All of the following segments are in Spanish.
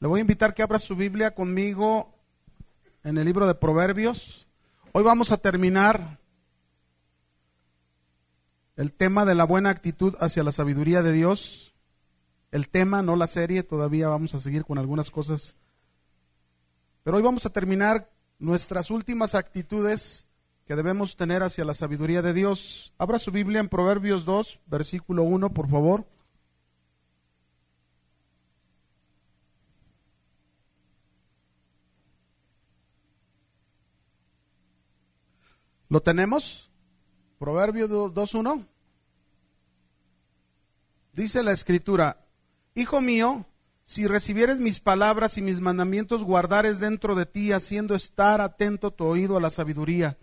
Le voy a invitar que abra su Biblia conmigo en el libro de Proverbios. Hoy vamos a terminar el tema de la buena actitud hacia la sabiduría de Dios. El tema, no la serie, todavía vamos a seguir con algunas cosas. Pero hoy vamos a terminar nuestras últimas actitudes que debemos tener hacia la sabiduría de Dios. Abra su Biblia en Proverbios 2, versículo 1, por favor. ¿Lo tenemos? Proverbios 2.1. Dice la escritura, Hijo mío, si recibieres mis palabras y mis mandamientos guardares dentro de ti, haciendo estar atento tu oído a la sabiduría,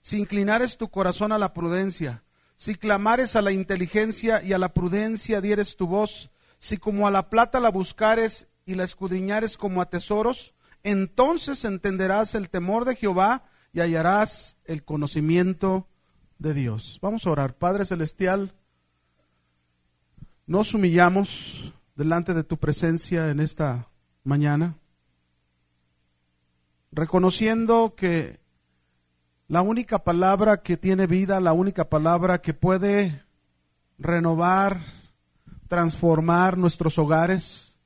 si inclinares tu corazón a la prudencia, si clamares a la inteligencia y a la prudencia dieres tu voz, si como a la plata la buscares y la escudriñares como a tesoros, entonces entenderás el temor de Jehová y hallarás el conocimiento de Dios. Vamos a orar. Padre Celestial, nos humillamos delante de tu presencia en esta mañana, reconociendo que la única palabra que tiene vida, la única palabra que puede renovar, transformar nuestros hogares,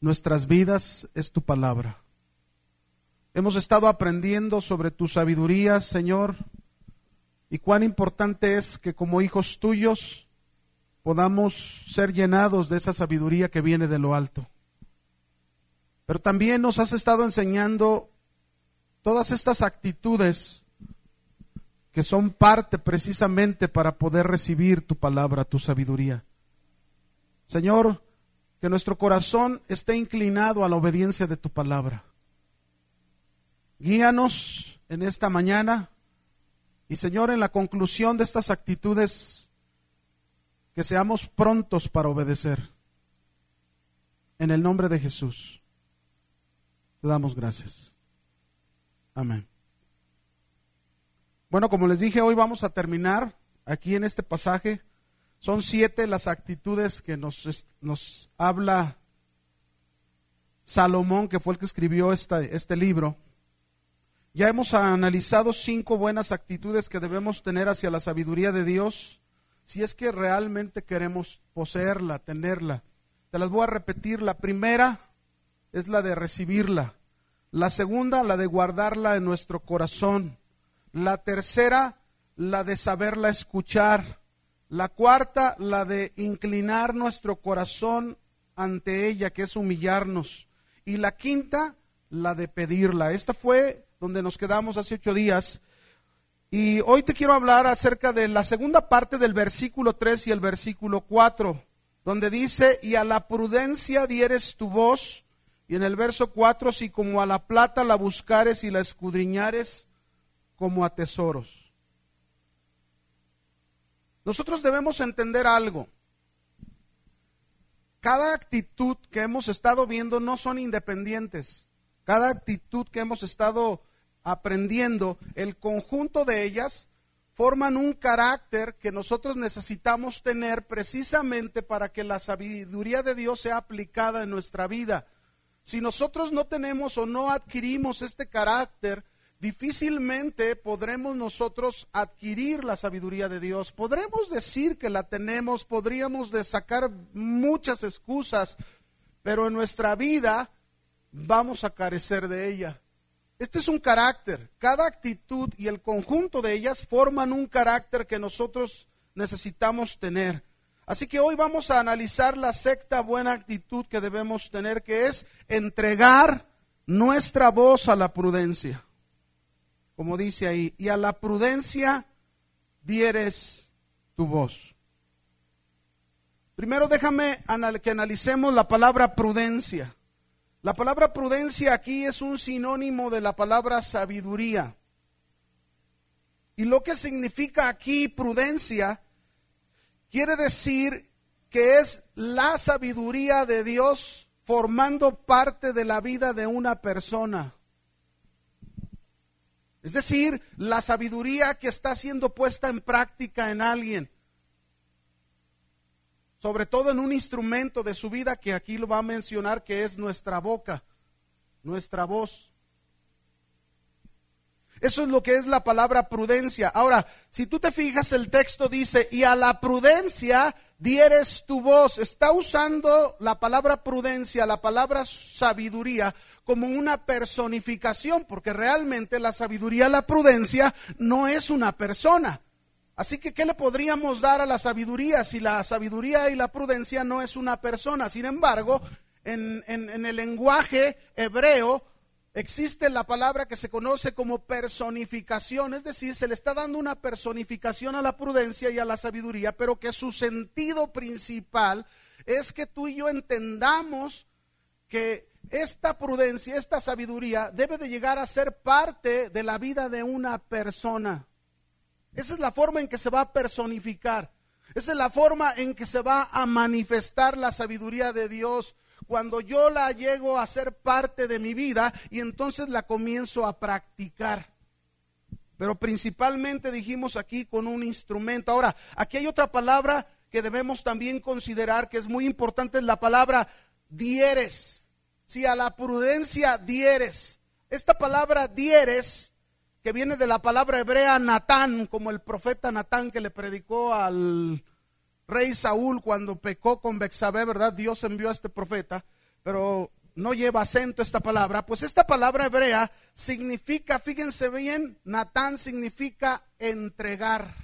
nuestras vidas, es tu palabra. Hemos estado aprendiendo sobre tu sabiduría, Señor, y cuán importante es que como hijos tuyos podamos ser llenados de esa sabiduría que viene de lo alto. Pero también nos has estado enseñando todas estas actitudes que son parte precisamente para poder recibir tu palabra, tu sabiduría. Señor, que nuestro corazón esté inclinado a la obediencia de tu palabra. Guíanos en esta mañana y Señor, en la conclusión de estas actitudes, que seamos prontos para obedecer. En el nombre de Jesús, te damos gracias. Amén. Bueno, como les dije, hoy vamos a terminar aquí en este pasaje. Son siete las actitudes que nos, nos habla Salomón, que fue el que escribió este libro. Ya hemos analizado cinco buenas actitudes que debemos tener hacia la sabiduría de Dios, si es que realmente queremos poseerla, tenerla. Te las voy a repetir. La primera es la de recibirla. La segunda, la de guardarla en nuestro corazón. La tercera, la de saberla escuchar. La cuarta, la de inclinar nuestro corazón ante ella, que es humillarnos. Y la quinta, la de pedirla. Esta fue donde nos quedamos hace ocho días. Y hoy te quiero hablar acerca de la segunda parte del versículo 3 y el versículo 4, donde dice, y a la prudencia dieres tu voz, y en el verso 4, si como a la plata la buscares y la escudriñares como a tesoros. Nosotros debemos entender algo. Cada actitud que hemos estado viendo no son independientes. Cada actitud que hemos estado aprendiendo, el conjunto de ellas forman un carácter que nosotros necesitamos tener precisamente para que la sabiduría de Dios sea aplicada en nuestra vida. Si nosotros no tenemos o no adquirimos este carácter, difícilmente podremos nosotros adquirir la sabiduría de Dios. Podremos decir que la tenemos, podríamos sacar muchas excusas, pero en nuestra vida vamos a carecer de ella. Este es un carácter. Cada actitud y el conjunto de ellas forman un carácter que nosotros necesitamos tener. Así que hoy vamos a analizar la sexta buena actitud que debemos tener, que es entregar nuestra voz a la prudencia. Como dice ahí, y a la prudencia dieres tu voz. Primero déjame que analicemos la palabra prudencia. La palabra prudencia aquí es un sinónimo de la palabra sabiduría. Y lo que significa aquí prudencia quiere decir que es la sabiduría de Dios formando parte de la vida de una persona. Es decir, la sabiduría que está siendo puesta en práctica en alguien. Sobre todo en un instrumento de su vida que aquí lo va a mencionar, que es nuestra boca, nuestra voz. Eso es lo que es la palabra prudencia. Ahora, si tú te fijas, el texto dice, y a la prudencia dieres tu voz. Está usando la palabra prudencia, la palabra sabiduría, como una personificación, porque realmente la sabiduría, la prudencia, no es una persona. Así que, ¿qué le podríamos dar a la sabiduría si la sabiduría y la prudencia no es una persona? Sin embargo, en, en el lenguaje hebreo existe la palabra que se conoce como personificación, es decir, se le está dando una personificación a la prudencia y a la sabiduría, pero que su sentido principal es que tú y yo entendamos que esta prudencia, esta sabiduría debe de llegar a ser parte de la vida de una persona. Esa es la forma en que se va a personificar. Esa es la forma en que se va a manifestar la sabiduría de Dios. Cuando yo la llego a ser parte de mi vida y entonces la comienzo a practicar. Pero principalmente dijimos aquí con un instrumento. Ahora, aquí hay otra palabra que debemos también considerar que es muy importante, es la palabra dieres. Si a la prudencia dieres. Esta palabra dieres que viene de la palabra hebrea Natán, como el profeta Natán que le predicó al rey Saúl cuando pecó con Bexabé, ¿verdad? Dios envió a este profeta, pero no lleva acento esta palabra. Pues esta palabra hebrea significa, fíjense bien, Natán significa entregar.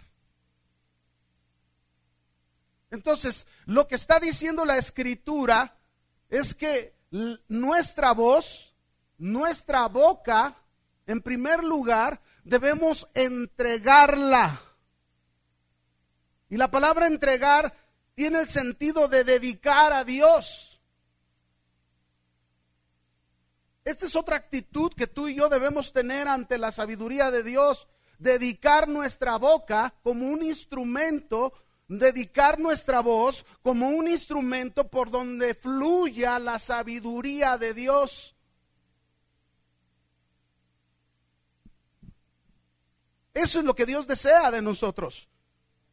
Entonces, lo que está diciendo la escritura es que nuestra voz, nuestra boca, en primer lugar, debemos entregarla. Y la palabra entregar tiene el sentido de dedicar a Dios. Esta es otra actitud que tú y yo debemos tener ante la sabiduría de Dios. Dedicar nuestra boca como un instrumento, dedicar nuestra voz como un instrumento por donde fluya la sabiduría de Dios. Eso es lo que Dios desea de nosotros.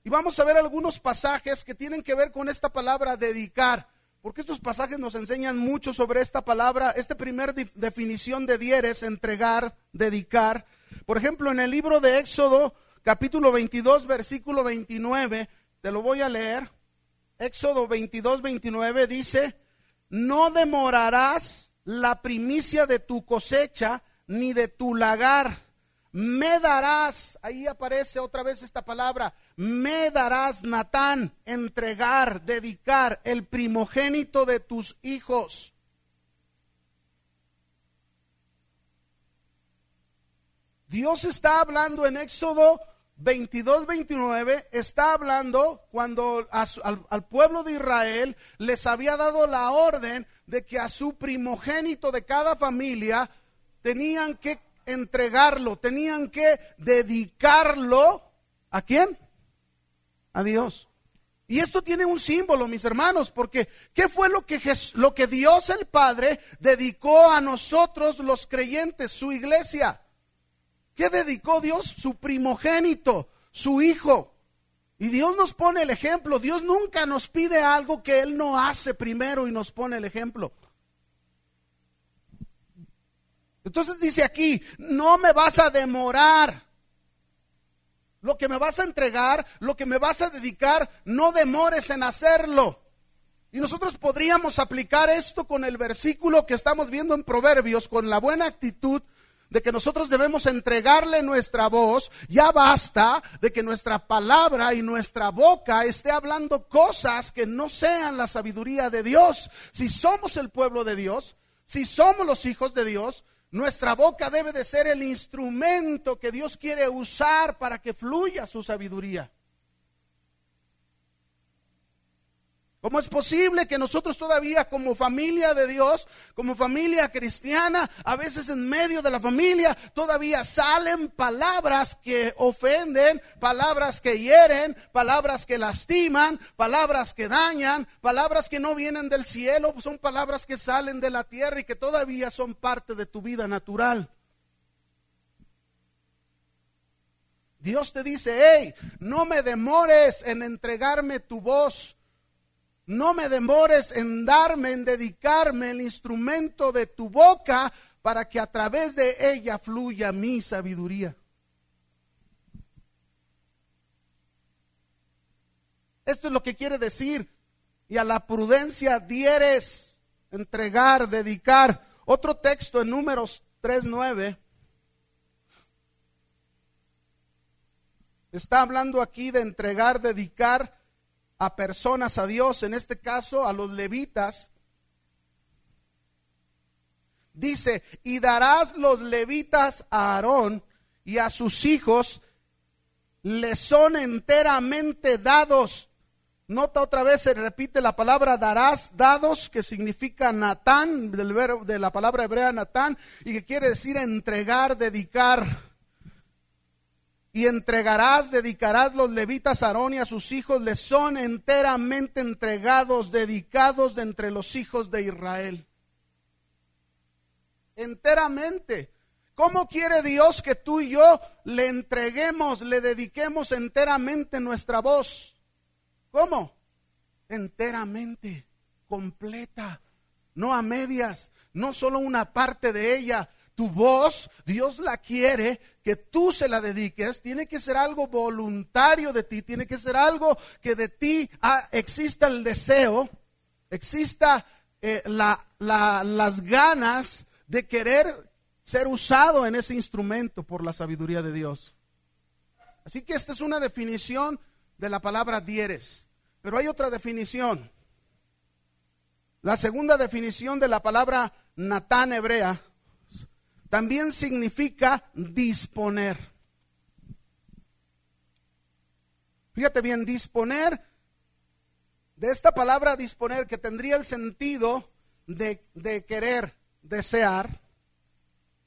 Y vamos a ver algunos pasajes que tienen que ver con esta palabra dedicar, porque estos pasajes nos enseñan mucho sobre esta palabra, esta primera definición de dieres, entregar, dedicar. Por ejemplo, en el libro de Éxodo, capítulo 22, versículo 29, te lo voy a leer. Éxodo 22, 29 dice, no demorarás la primicia de tu cosecha ni de tu lagar me darás, ahí aparece otra vez esta palabra, me darás, Natán, entregar, dedicar el primogénito de tus hijos. Dios está hablando en Éxodo 22, 29, está hablando cuando al, al pueblo de Israel les había dado la orden de que a su primogénito de cada familia tenían que entregarlo, tenían que dedicarlo a quién? A Dios. Y esto tiene un símbolo, mis hermanos, porque ¿qué fue lo que, lo que Dios el Padre dedicó a nosotros los creyentes, su iglesia? ¿Qué dedicó Dios? Su primogénito, su hijo. Y Dios nos pone el ejemplo. Dios nunca nos pide algo que Él no hace primero y nos pone el ejemplo. Entonces dice aquí, no me vas a demorar. Lo que me vas a entregar, lo que me vas a dedicar, no demores en hacerlo. Y nosotros podríamos aplicar esto con el versículo que estamos viendo en Proverbios, con la buena actitud de que nosotros debemos entregarle nuestra voz, ya basta de que nuestra palabra y nuestra boca esté hablando cosas que no sean la sabiduría de Dios. Si somos el pueblo de Dios, si somos los hijos de Dios, nuestra boca debe de ser el instrumento que Dios quiere usar para que fluya su sabiduría. ¿Cómo es posible que nosotros todavía como familia de Dios, como familia cristiana, a veces en medio de la familia todavía salen palabras que ofenden, palabras que hieren, palabras que lastiman, palabras que dañan, palabras que no vienen del cielo, son palabras que salen de la tierra y que todavía son parte de tu vida natural? Dios te dice, hey, no me demores en entregarme tu voz No me demores en darme, en dedicarme el instrumento de tu boca para que a través de ella fluya mi sabiduría. Esto es lo que quiere decir. Y a la prudencia dieres, entregar, dedicar. Otro texto en números 3.9. Está hablando aquí de entregar, dedicar a personas a Dios, en este caso a los levitas. Dice, y darás los levitas a Aarón y a sus hijos, le son enteramente dados. Nota otra vez, se repite la palabra darás dados, que significa Natán, del verbo, de la palabra hebrea Natán, y que quiere decir entregar, dedicar y entregarás, dedicarás los levitas a Aarón y a sus hijos, les son enteramente entregados, dedicados de entre los hijos de Israel. Enteramente. ¿Cómo quiere Dios que tú y yo le entreguemos, le dediquemos enteramente nuestra voz? ¿Cómo? Enteramente, completa, no a medias, no solo una parte de ella, tu voz, Dios la quiere que tú se la dediques, tiene que ser algo voluntario de ti, tiene que ser algo que de ti ah, exista el deseo, exista eh, las ganas de querer ser usado en ese instrumento por la sabiduría de Dios. Así que esta es una definición de la palabra dieres, pero hay otra definición. La segunda definición de la palabra Natán hebrea también significa disponer. Fíjate bien, disponer, de esta palabra disponer, que tendría el sentido de, querer, desear.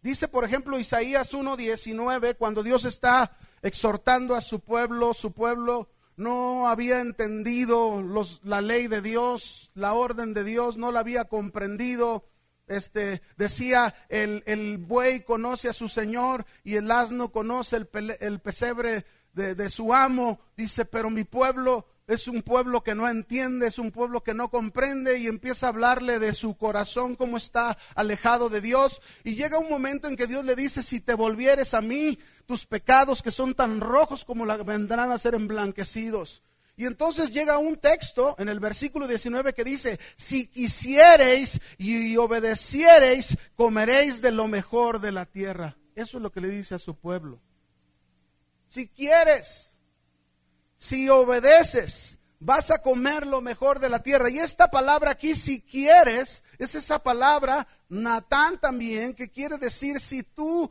Dice, por ejemplo, Isaías 1.19, cuando Dios está exhortando a su pueblo, su pueblo no había entendido la ley de Dios, la orden de Dios, no la había comprendido, este, decía, el, el, buey conoce a su señor y el asno conoce el, el pesebre de, de, su amo. Dice, pero mi pueblo es un pueblo que no entiende, es un pueblo que no comprende y empieza a hablarle de su corazón, cómo está alejado de Dios. Y llega un momento en que Dios le dice, si te volvieres a mí, tus pecados que son tan rojos como la vendrán a ser emblanquecidos. Y entonces llega un texto en el versículo 19 que dice, si quisiereis y obedeciereis, comeréis de lo mejor de la tierra. Eso es lo que le dice a su pueblo. Si quieres, si obedeces, vas a comer lo mejor de la tierra. Y esta palabra aquí, si quieres, es esa palabra Natán también, que quiere decir si tú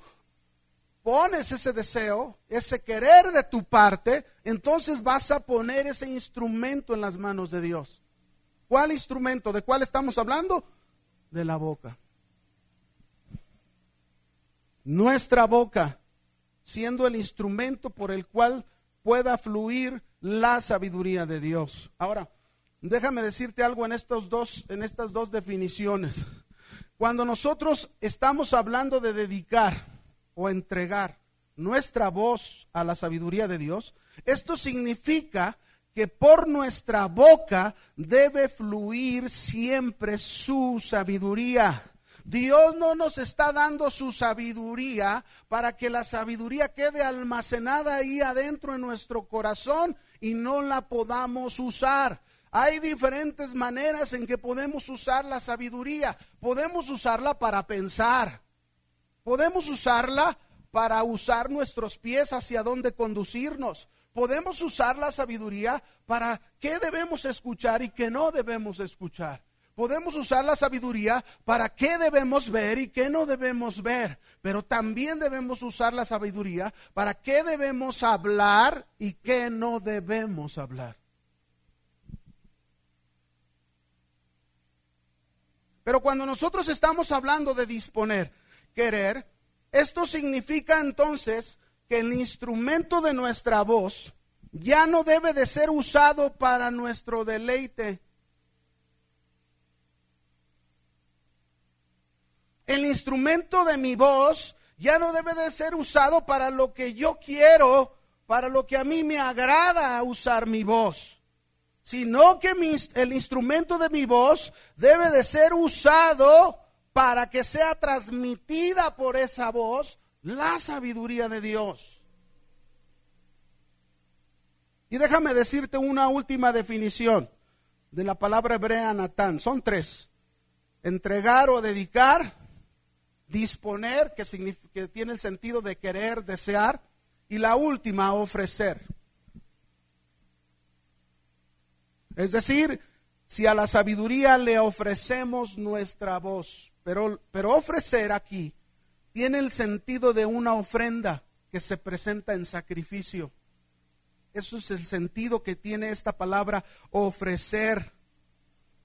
pones ese deseo, ese querer de tu parte, entonces vas a poner ese instrumento en las manos de Dios. ¿Cuál instrumento? ¿De cuál estamos hablando? De la boca. Nuestra boca, siendo el instrumento por el cual pueda fluir la sabiduría de Dios. Ahora, déjame decirte algo en estos dos en estas dos definiciones. Cuando nosotros estamos hablando de dedicar, o entregar nuestra voz a la sabiduría de Dios, esto significa que por nuestra boca debe fluir siempre su sabiduría. Dios no nos está dando su sabiduría para que la sabiduría quede almacenada ahí adentro en nuestro corazón y no la podamos usar. Hay diferentes maneras en que podemos usar la sabiduría. Podemos usarla para pensar, Podemos usarla para usar nuestros pies hacia dónde conducirnos. Podemos usar la sabiduría para qué debemos escuchar y qué no debemos escuchar. Podemos usar la sabiduría para qué debemos ver y qué no debemos ver. Pero también debemos usar la sabiduría para qué debemos hablar y qué no debemos hablar. Pero cuando nosotros estamos hablando de disponer, querer. Esto significa entonces que el instrumento de nuestra voz ya no debe de ser usado para nuestro deleite. El instrumento de mi voz ya no debe de ser usado para lo que yo quiero, para lo que a mí me agrada usar mi voz. sino que el instrumento de mi voz debe de ser usado para que sea transmitida por esa voz la sabiduría de Dios. Y déjame decirte una última definición de la palabra hebrea Natán. Son tres. Entregar o dedicar, disponer, que, que tiene el sentido de querer, desear, y la última, ofrecer. Es decir, si a la sabiduría le ofrecemos nuestra voz, pero, ofrecer aquí tiene el sentido de una ofrenda que se presenta en sacrificio. Eso es el sentido que tiene esta palabra ofrecer.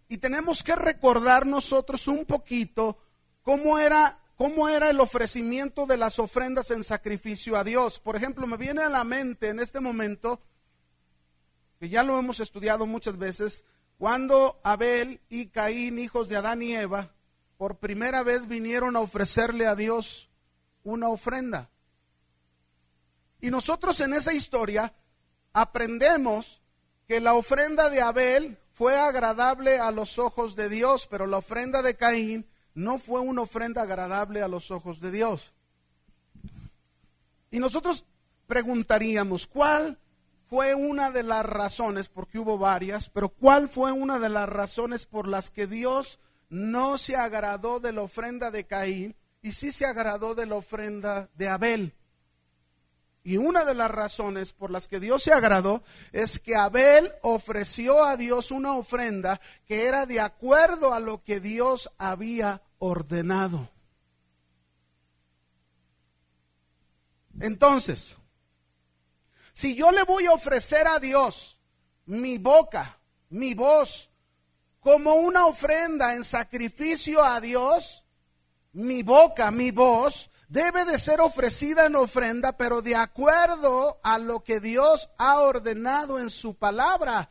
Y tenemos que recordar nosotros un poquito cómo era, cómo era el ofrecimiento de las ofrendas en sacrificio a Dios. Por ejemplo, me viene a la mente en este momento, que ya lo hemos estudiado muchas veces, cuando Abel y Caín, hijos de Adán y Eva, por primera vez vinieron a ofrecerle a Dios una ofrenda. Y nosotros en esa historia aprendemos que la ofrenda de Abel fue agradable a los ojos de Dios, pero la ofrenda de Caín no fue una ofrenda agradable a los ojos de Dios. Y nosotros preguntaríamos, ¿cuál fue una de las razones, porque hubo varias, pero cuál fue una de las razones por las que Dios no se agradó de la ofrenda de Caín y sí se agradó de la ofrenda de Abel? Y una de las razones por las que Dios se agradó es que Abel ofreció a Dios una ofrenda que era de acuerdo a lo que Dios había ordenado. Entonces, si yo le voy a ofrecer a Dios mi boca, mi voz, como una ofrenda en sacrificio a Dios, mi boca, mi voz, debe de ser ofrecida en ofrenda, pero de acuerdo a lo que Dios ha ordenado en su palabra,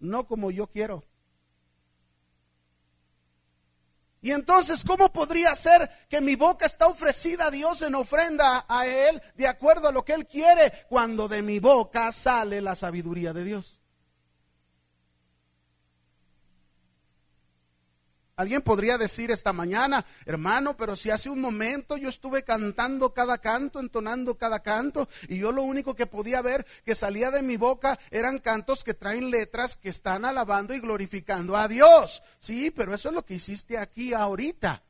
no como yo quiero. Y entonces, ¿cómo podría ser que mi boca está ofrecida a Dios en ofrenda a Él de acuerdo a lo que Él quiere cuando de mi boca sale la sabiduría de Dios? Alguien podría decir esta mañana, hermano, pero si hace un momento yo estuve cantando cada canto, entonando cada canto, y yo lo único que podía ver que salía de mi boca eran cantos que traen letras que están alabando y glorificando a Dios. Sí, pero eso es lo que hiciste aquí ahorita.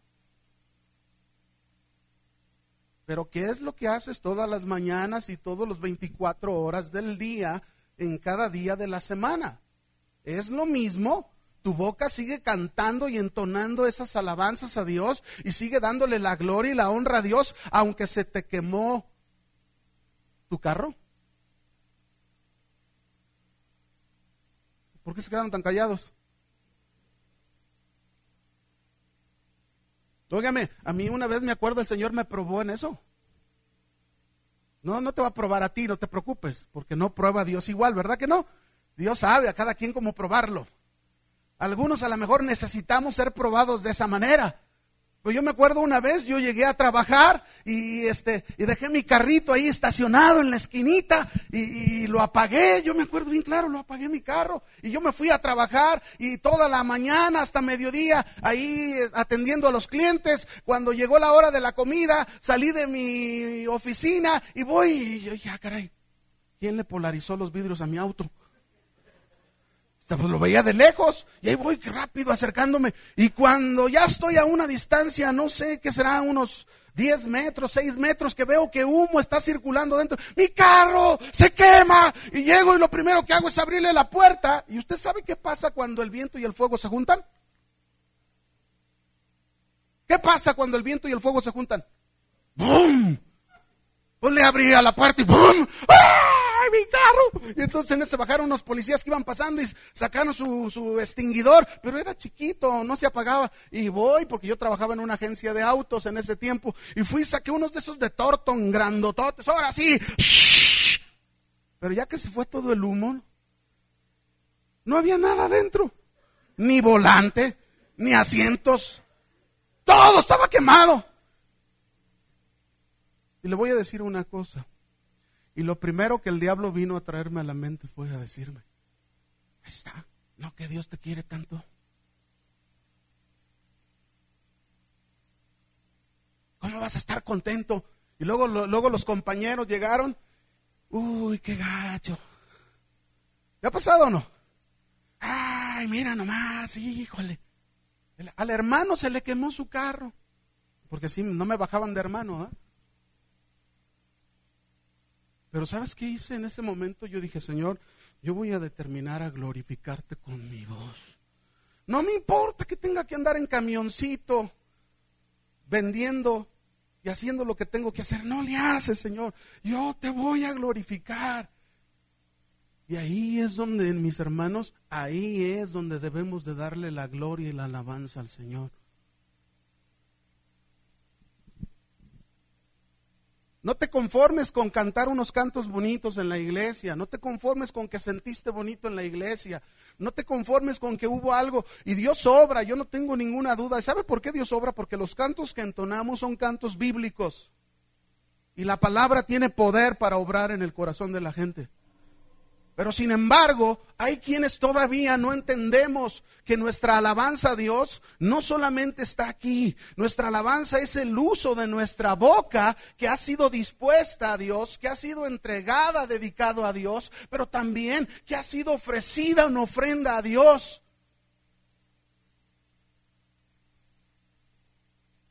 Pero ¿qué es lo que haces todas las mañanas y todos los 24 horas del día en cada día de la semana? Es lo mismo tu boca sigue cantando y entonando esas alabanzas a Dios y sigue dándole la gloria y la honra a Dios, aunque se te quemó tu carro. ¿Por qué se quedaron tan callados? Óigame, a mí una vez me acuerdo el Señor me probó en eso. No, no te va a probar a ti, no te preocupes, porque no prueba a Dios igual, ¿verdad que no? Dios sabe a cada quien cómo probarlo. Algunos a lo mejor necesitamos ser probados de esa manera. Pues yo me acuerdo una vez, yo llegué a trabajar y este y dejé mi carrito ahí estacionado en la esquinita y, lo apagué. Yo me acuerdo bien claro, lo apagué mi carro y yo me fui a trabajar y toda la mañana hasta mediodía ahí atendiendo a los clientes. Cuando llegó la hora de la comida, salí de mi oficina y voy y yo dije, ah, caray, ¿quién le polarizó los vidrios a mi auto? Pues lo veía de lejos y ahí voy rápido acercándome. Y cuando ya estoy a una distancia, no sé qué será, unos 10 metros, 6 metros, que veo que humo está circulando dentro. Mi carro se quema. Y llego y lo primero que hago es abrirle la puerta. ¿Y usted sabe qué pasa cuando el viento y el fuego se juntan? ¿Qué pasa cuando el viento y el fuego se juntan? ¡Bum! Pues le abría la puerta y ¡bum! ¡Ah! ¡Ay, mi carro! Y entonces en ese bajaron unos policías que iban pasando y sacaron su, extinguidor, pero era chiquito, no se apagaba. Y voy, porque yo trabajaba en una agencia de autos en ese tiempo, y fui y saqué unos de esos de Torton, grandototes, ahora sí. Pero ya que se fue todo el humo, no había nada dentro, ni volante, ni asientos, todo estaba quemado. Y le voy a decir una cosa. Y lo primero que el diablo vino a traerme a la mente fue a decirme, Ahí está. No que Dios te quiere tanto. ¿Cómo vas a estar contento? Y luego, luego los compañeros llegaron. Uy, qué gacho. ¿Te ha pasado o no? Ay, mira nomás, híjole. Al hermano se le quemó su carro. Porque si no me bajaban de hermano. ¿eh? Pero ¿sabes qué hice en ese momento? Yo dije, Señor, yo voy a determinar a glorificarte con mi voz. No me importa que tenga que andar en camioncito vendiendo y haciendo lo que tengo que hacer. No le haces, Señor. Yo te voy a glorificar. Y ahí es donde, mis hermanos, ahí es donde debemos de darle la gloria y la alabanza al Señor. No te conformes con cantar unos cantos bonitos en la iglesia. No te conformes con que sentiste bonito en la iglesia. No te conformes con que hubo algo. Y Dios obra, yo no tengo ninguna duda. ¿Y sabe por qué Dios obra? Porque los cantos que entonamos son cantos bíblicos. Y la palabra tiene poder para obrar en el corazón de la gente. Pero sin embargo, hay quienes todavía no entendemos que nuestra alabanza a Dios no solamente está aquí, nuestra alabanza es el uso de nuestra boca que ha sido dispuesta a Dios, que ha sido entregada, dedicado a Dios, pero también que ha sido ofrecida en ofrenda a Dios.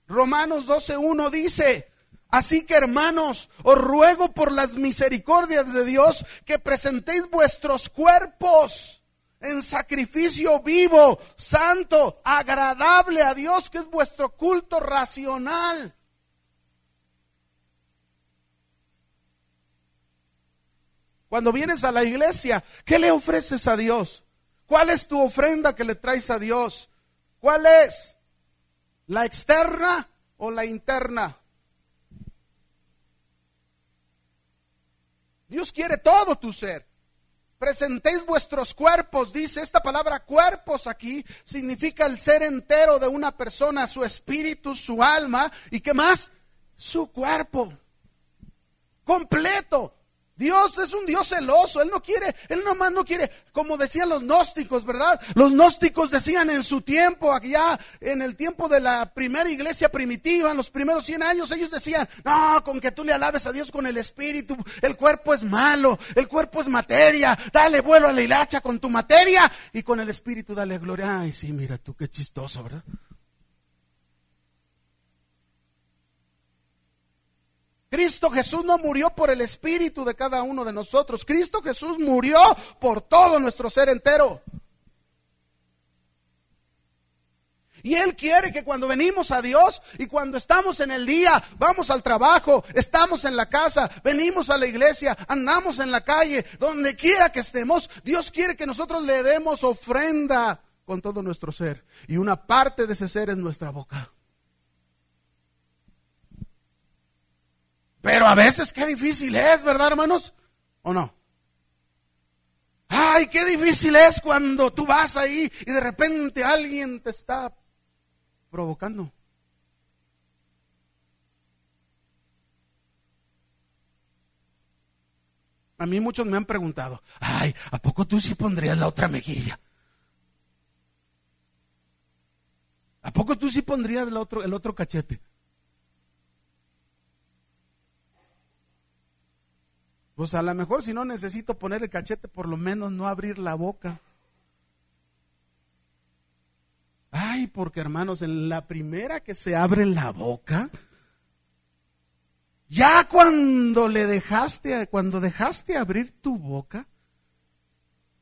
Romanos 12.1 dice, Así que hermanos, os ruego por las misericordias de Dios que presentéis vuestros cuerpos en sacrificio vivo, santo, agradable a Dios, que es vuestro culto racional. Cuando vienes a la iglesia, ¿qué le ofreces a Dios? ¿Cuál es tu ofrenda que le traes a Dios? ¿Cuál es? ¿La externa o la interna? Dios quiere todo tu ser. Presentéis vuestros cuerpos, dice esta palabra cuerpos aquí, significa el ser entero de una persona, su espíritu, su alma y qué más, su cuerpo. Completo. Dios es un Dios celoso, Él no quiere, Él nomás no quiere, como decían los gnósticos, ¿verdad? Los gnósticos decían en su tiempo, allá en el tiempo de la primera iglesia primitiva, en los primeros 100 años, ellos decían, no, con que tú le alabes a Dios con el espíritu, el cuerpo es malo, el cuerpo es materia, dale vuelo a la hilacha con tu materia y con el espíritu dale gloria. Ay, sí, mira tú, qué chistoso, ¿verdad? Cristo Jesús no murió por el espíritu de cada uno de nosotros. Cristo Jesús murió por todo nuestro ser entero. Y Él quiere que cuando venimos a Dios y cuando estamos en el día, vamos al trabajo, estamos en la casa, venimos a la iglesia, andamos en la calle, donde quiera que estemos, Dios quiere que nosotros le demos ofrenda con todo nuestro ser. Y una parte de ese ser es nuestra boca. Pero a veces qué difícil es, ¿verdad, hermanos? ¿O no? Ay, qué difícil es cuando tú vas ahí y de repente alguien te está provocando. A mí muchos me han preguntado, ay, ¿a poco tú sí pondrías la otra mejilla? ¿A poco tú sí pondrías el otro, el otro cachete? Pues a lo mejor si no necesito poner el cachete, por lo menos no abrir la boca. Ay, porque hermanos, en la primera que se abre la boca, ya cuando le dejaste, cuando dejaste abrir tu boca,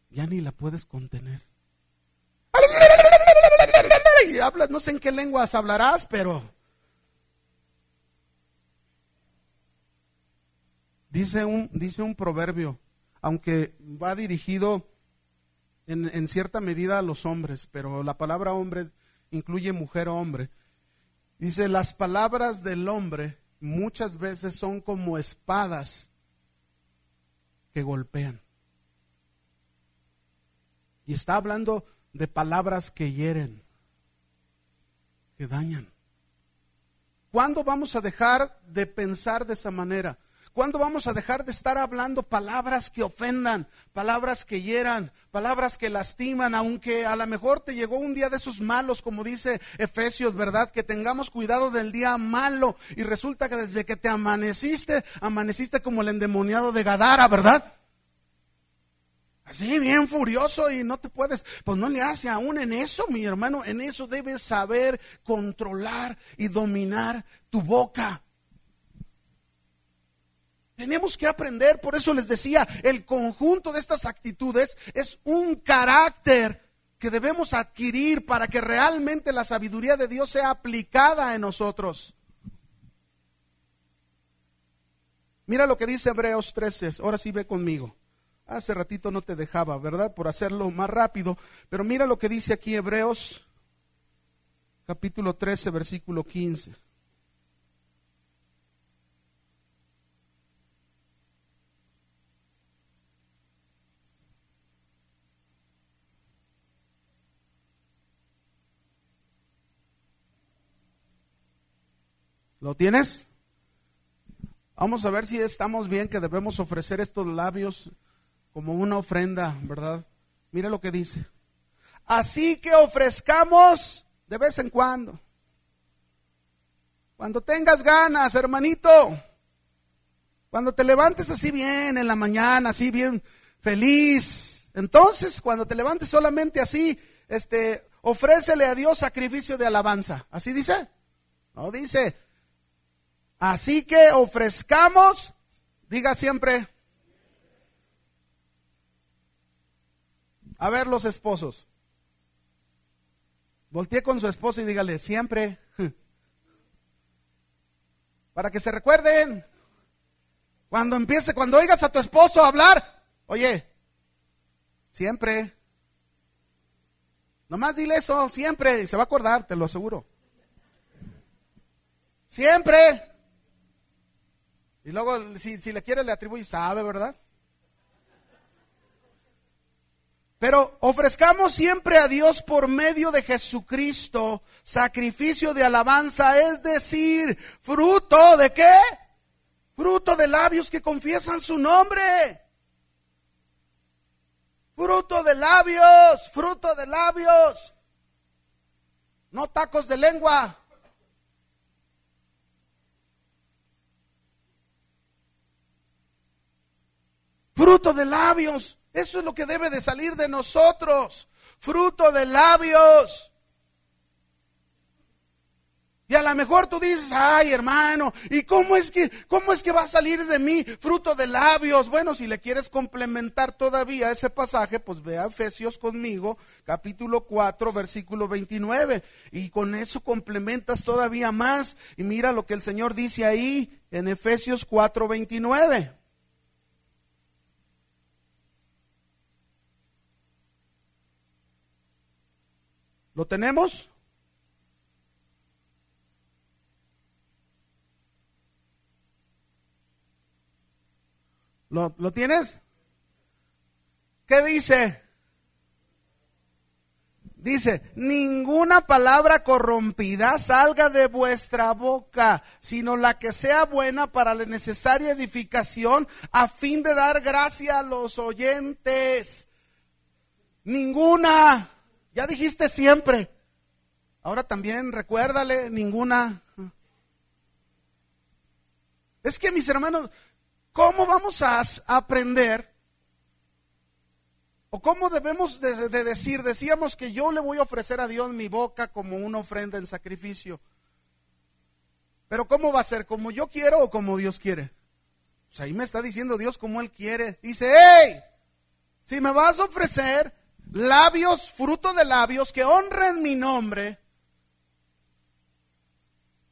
ya ni la puedes contener. Y hablas, no sé en qué lenguas hablarás, pero Dice un, dice un proverbio, aunque va dirigido en, en, cierta medida a los hombres, pero la palabra hombre incluye mujer o hombre. Dice, las palabras del hombre muchas veces son como espadas que golpean. Y está hablando de palabras que hieren, que dañan. ¿Cuándo vamos a dejar de pensar de esa manera? ¿Cuándo vamos a dejar de estar hablando palabras que ofendan, palabras que hieran, palabras que lastiman, aunque a lo mejor te llegó un día de esos malos, como dice Efesios, ¿verdad? Que tengamos cuidado del día malo y resulta que desde que te amaneciste, amaneciste como el endemoniado de Gadara, ¿verdad? Así bien furioso y no te puedes, pues no le hace aún en eso, mi hermano, en eso debes saber controlar y dominar tu boca. Tenemos que aprender, por eso les decía, el conjunto de estas actitudes es un carácter que debemos adquirir para que realmente la sabiduría de Dios sea aplicada en nosotros. Mira lo que dice Hebreos 13, ahora sí ve conmigo. Hace ratito no te dejaba, ¿verdad? Por hacerlo más rápido, pero mira lo que dice aquí Hebreos capítulo 13, versículo 15. ¿Lo tienes? Vamos a ver si estamos bien que debemos ofrecer estos labios como una ofrenda, ¿verdad? Mira lo que dice. Así que ofrezcamos de vez en cuando. Cuando tengas ganas, hermanito. Cuando te levantes así bien en la mañana, así bien feliz. Entonces, cuando te levantes solamente así, este, ofrécele a Dios sacrificio de alabanza. ¿Así dice? No dice, Así que ofrezcamos, diga siempre, a ver los esposos. Voltee con su esposo y dígale siempre, para que se recuerden, cuando empiece, cuando oigas a tu esposo hablar, oye, siempre, nomás dile eso, siempre, y se va a acordar, te lo aseguro. Siempre. Y luego, si, si le quiere, le atribuye, sabe, ¿verdad? Pero ofrezcamos siempre a Dios por medio de Jesucristo sacrificio de alabanza, es decir, fruto de qué? Fruto de labios que confiesan su nombre. Fruto de labios, fruto de labios. No tacos de lengua. Fruto de labios. Eso es lo que debe de salir de nosotros. Fruto de labios. Y a lo mejor tú dices, ay hermano, ¿y cómo es que, cómo es que va a salir de mí fruto de labios? Bueno, si le quieres complementar todavía ese pasaje, pues ve a Efesios conmigo, capítulo 4, versículo 29. Y con eso complementas todavía más. Y mira lo que el Señor dice ahí en Efesios 4, 29. ¿Lo tenemos? ¿Lo, ¿Lo, tienes? ¿Qué dice? Dice, ninguna palabra corrompida salga de vuestra boca, sino la que sea buena para la necesaria edificación a fin de dar gracia a los oyentes. Ninguna. Ya dijiste siempre. Ahora también recuérdale ninguna. Es que mis hermanos, ¿cómo vamos a aprender? ¿O cómo debemos de, decir? Decíamos que yo le voy a ofrecer a Dios mi boca como una ofrenda en sacrificio. Pero ¿cómo va a ser? ¿Como yo quiero o como Dios quiere? Pues ahí me está diciendo Dios como Él quiere. Dice, hey, si me vas a ofrecer, labios, fruto de labios que honren mi nombre,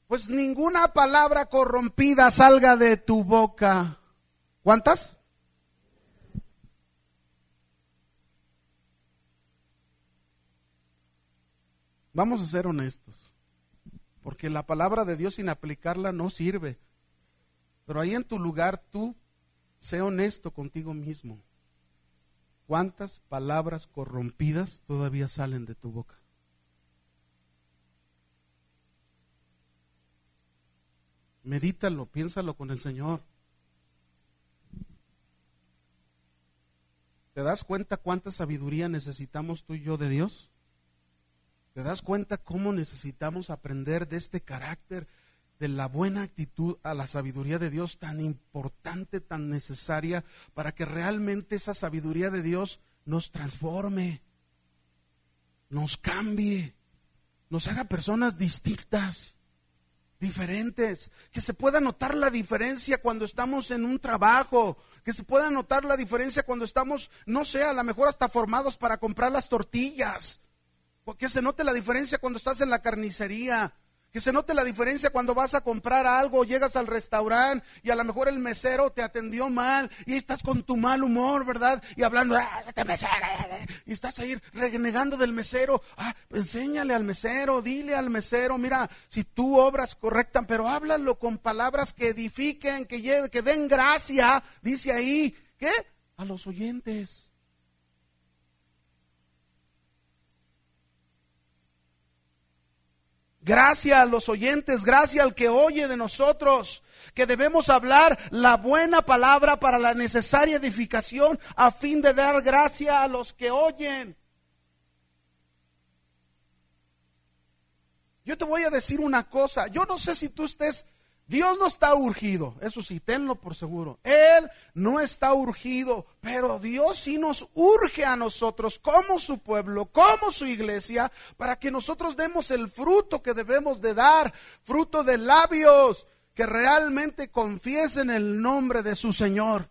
pues ninguna palabra corrompida salga de tu boca. ¿Cuántas? Vamos a ser honestos, porque la palabra de Dios sin aplicarla no sirve. Pero ahí en tu lugar tú sé honesto contigo mismo. ¿Cuántas palabras corrompidas todavía salen de tu boca? Medítalo, piénsalo con el Señor. ¿Te das cuenta cuánta sabiduría necesitamos tú y yo de Dios? ¿Te das cuenta cómo necesitamos aprender de este carácter de la buena actitud a la sabiduría de Dios tan importante, tan necesaria, para que realmente esa sabiduría de Dios nos transforme, nos cambie, nos haga personas distintas, diferentes, que se pueda notar la diferencia cuando estamos en un trabajo, que se pueda notar la diferencia cuando estamos, no sé, a lo mejor hasta formados para comprar las tortillas, que se note la diferencia cuando estás en la carnicería, que se note la diferencia cuando vas a comprar algo, llegas al restaurante y a lo mejor el mesero te atendió mal y estás con tu mal humor, ¿verdad? Y hablando, ah, este mesero, y estás ahí renegando del mesero. Ah, enséñale al mesero, dile al mesero, mira, si tú obras correctas, pero háblalo con palabras que edifiquen, que, que den gracia, dice ahí, ¿qué? A los oyentes. Gracias a los oyentes, gracias al que oye de nosotros, que debemos hablar la buena palabra para la necesaria edificación a fin de dar gracia a los que oyen. Yo te voy a decir una cosa, yo no sé si tú estés Dios no está urgido, eso sí, tenlo por seguro. Él no está urgido, pero Dios sí nos urge a nosotros como su pueblo, como su iglesia, para que nosotros demos el fruto que debemos de dar, fruto de labios que realmente confiesen el nombre de su Señor.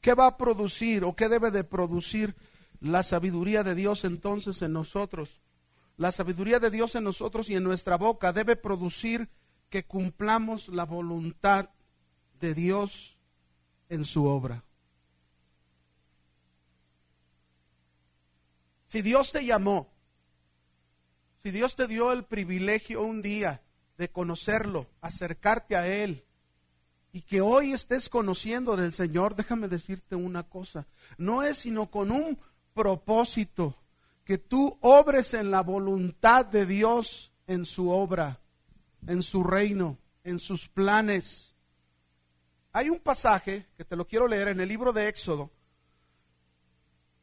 ¿Qué va a producir o qué debe de producir la sabiduría de Dios entonces en nosotros? La sabiduría de Dios en nosotros y en nuestra boca debe producir que cumplamos la voluntad de Dios en su obra. Si Dios te llamó, si Dios te dio el privilegio un día de conocerlo, acercarte a Él, y que hoy estés conociendo del Señor, déjame decirte una cosa, no es sino con un propósito que tú obres en la voluntad de Dios en su obra, en su reino, en sus planes. Hay un pasaje que te lo quiero leer en el libro de Éxodo,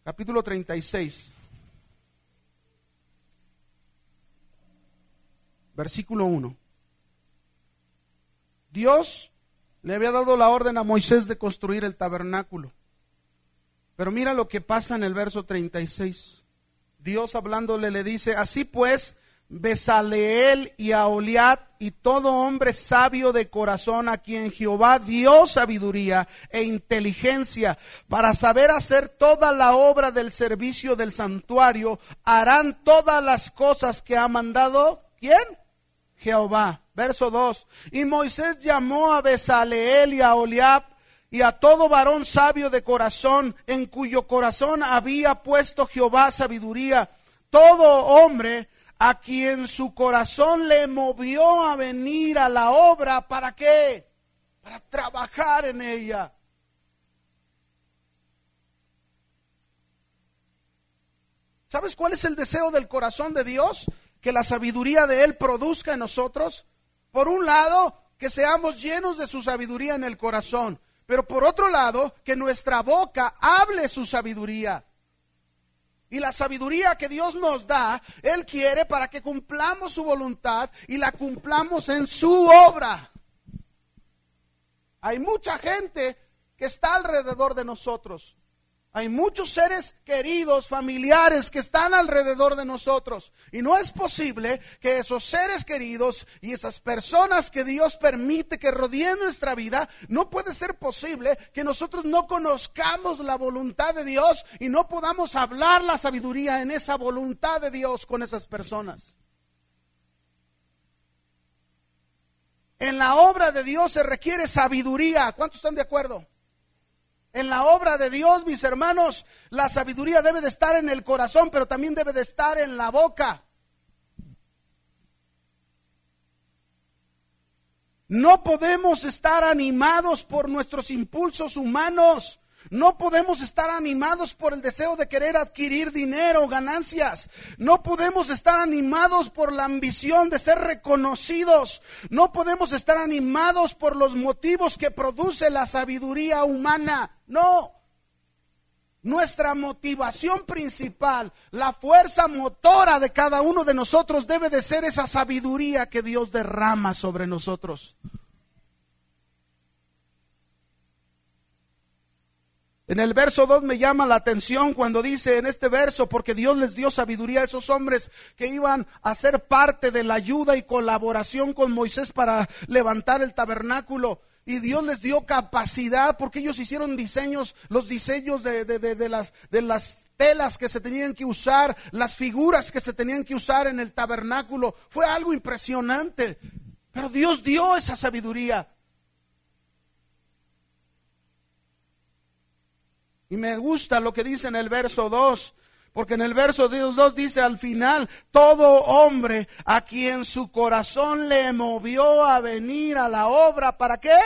capítulo 36, versículo 1. Dios le había dado la orden a Moisés de construir el tabernáculo. Pero mira lo que pasa en el verso 36. Dios hablándole le dice, así pues, Besaleel y Aholiat y todo hombre sabio de corazón a quien Jehová dio sabiduría e inteligencia para saber hacer toda la obra del servicio del santuario, harán todas las cosas que ha mandado. ¿Quién? Jehová. Verso 2. Y Moisés llamó a Besaleel y a Oliab y a todo varón sabio de corazón, en cuyo corazón había puesto Jehová sabiduría. Todo hombre a quien su corazón le movió a venir a la obra, ¿para qué? Para trabajar en ella. ¿Sabes cuál es el deseo del corazón de Dios? Que la sabiduría de Él produzca en nosotros por un lado, que seamos llenos de su sabiduría en el corazón, pero por otro lado, que nuestra boca hable su sabiduría. Y la sabiduría que Dios nos da, Él quiere para que cumplamos su voluntad y la cumplamos en su obra. Hay mucha gente que está alrededor de nosotros, hay muchos seres queridos, familiares que están alrededor de nosotros. Y no es posible que esos seres queridos y esas personas que Dios permite que rodeen nuestra vida, no puede ser posible que nosotros no conozcamos la voluntad de Dios y no podamos hablar la sabiduría en esa voluntad de Dios con esas personas. En la obra de Dios se requiere sabiduría. ¿Cuántos están de acuerdo? En la obra de Dios, mis hermanos, la sabiduría debe de estar en el corazón, pero también debe de estar en la boca. No podemos estar animados por nuestros impulsos humanos. No podemos estar animados por el deseo de querer adquirir dinero, ganancias. No podemos estar animados por la ambición de ser reconocidos. No podemos estar animados por los motivos que produce la sabiduría humana. No. Nuestra motivación principal, la fuerza motora de cada uno de nosotros debe de ser esa sabiduría que Dios derrama sobre nosotros. En el verso 2 me llama la atención cuando dice en este verso, porque Dios les dio sabiduría a esos hombres que iban a ser parte de la ayuda y colaboración con Moisés para levantar el tabernáculo. Y Dios les dio capacidad porque ellos hicieron diseños, los diseños de, de, las, de las telas que se tenían que usar, las figuras que se tenían que usar en el tabernáculo. Fue algo impresionante. Pero Dios dio esa sabiduría. Y me gusta lo que dice en el verso 2, porque en el verso 2 dice al final, todo hombre a quien su corazón le movió a venir a la obra, ¿para qué?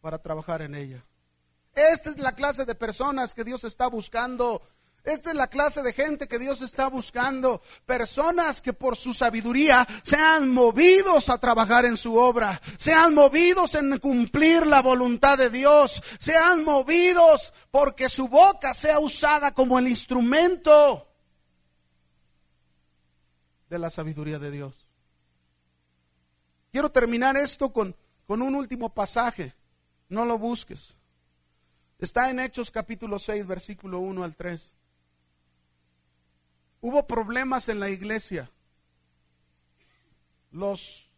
Para trabajar en ella. Esta es la clase de personas que Dios está buscando esta es la clase de gente que Dios está buscando. Personas que por su sabiduría sean movidos a trabajar en su obra, sean movidos en cumplir la voluntad de Dios, sean movidos porque su boca sea usada como el instrumento de la sabiduría de Dios. Quiero terminar esto con, con un último pasaje. No lo busques. Está en Hechos capítulo 6, versículo 1 al 3. Hubo problemas en la iglesia. Los,